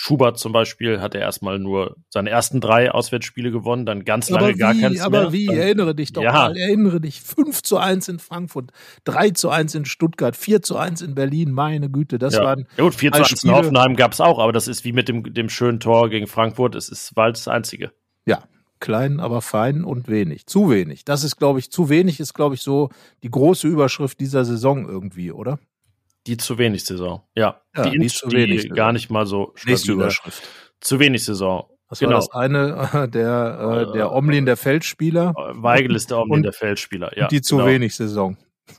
Schubert zum Beispiel hat er erstmal nur seine ersten drei Auswärtsspiele gewonnen, dann ganz lange aber wie, gar keins aber mehr. wie, Dann- erinnere dich doch Ja. mal, erinnere dich, 5 zu 1 in Frankfurt, 3 zu 1 in Stuttgart, 4 zu 1 in Berlin, meine Güte, das ja. waren ja gut, 4 zu drei 1 in Spiele. Hoffenheim gab es auch, aber das ist wie mit dem, dem schönen Tor gegen Frankfurt, es ist war das einzige. Ja, klein, aber fein und wenig. Zu wenig. Das ist, glaube ich, zu wenig ist, glaube ich, so die große Überschrift dieser Saison irgendwie, oder? Die zu wenig Saison. Ja, Ja, die, die zu die wenig Saison. gar nicht mal so Nächste stabile- Überschrift. Zu wenig Saison. Das genau. war das eine, *laughs* der, äh, der Omlin der Feldspieler. Weigel ist der Omni Und- der Feldspieler. Ja, die zu genau. wenig Saison. *laughs*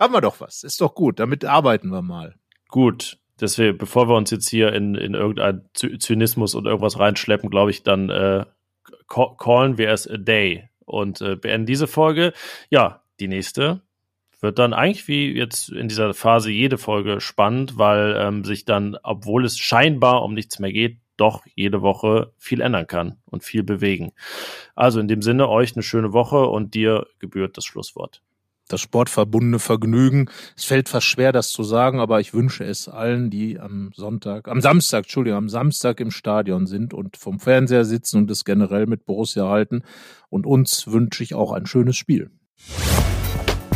Haben wir doch was. Ist doch gut. Damit arbeiten wir mal. Gut, deswegen, bevor wir uns jetzt hier in, in irgendeinen Zy- Zynismus und irgendwas reinschleppen, glaube ich, dann äh, ca- callen wir es a day und äh, beenden diese Folge. Ja, die nächste wird dann eigentlich wie jetzt in dieser Phase jede Folge spannend, weil ähm, sich dann, obwohl es scheinbar um nichts mehr geht, doch jede Woche viel ändern kann und viel bewegen. Also in dem Sinne, euch eine schöne Woche und dir gebührt das Schlusswort. das sportverbundene Vergnügen. Es fällt fast schwer, das zu sagen, aber ich wünsche es allen, die am Sonntag, am Samstag, Entschuldigung, am Samstag im Stadion sind und vom Fernseher sitzen und es generell mit Borussia halten. Und uns wünsche ich auch ein schönes Spiel.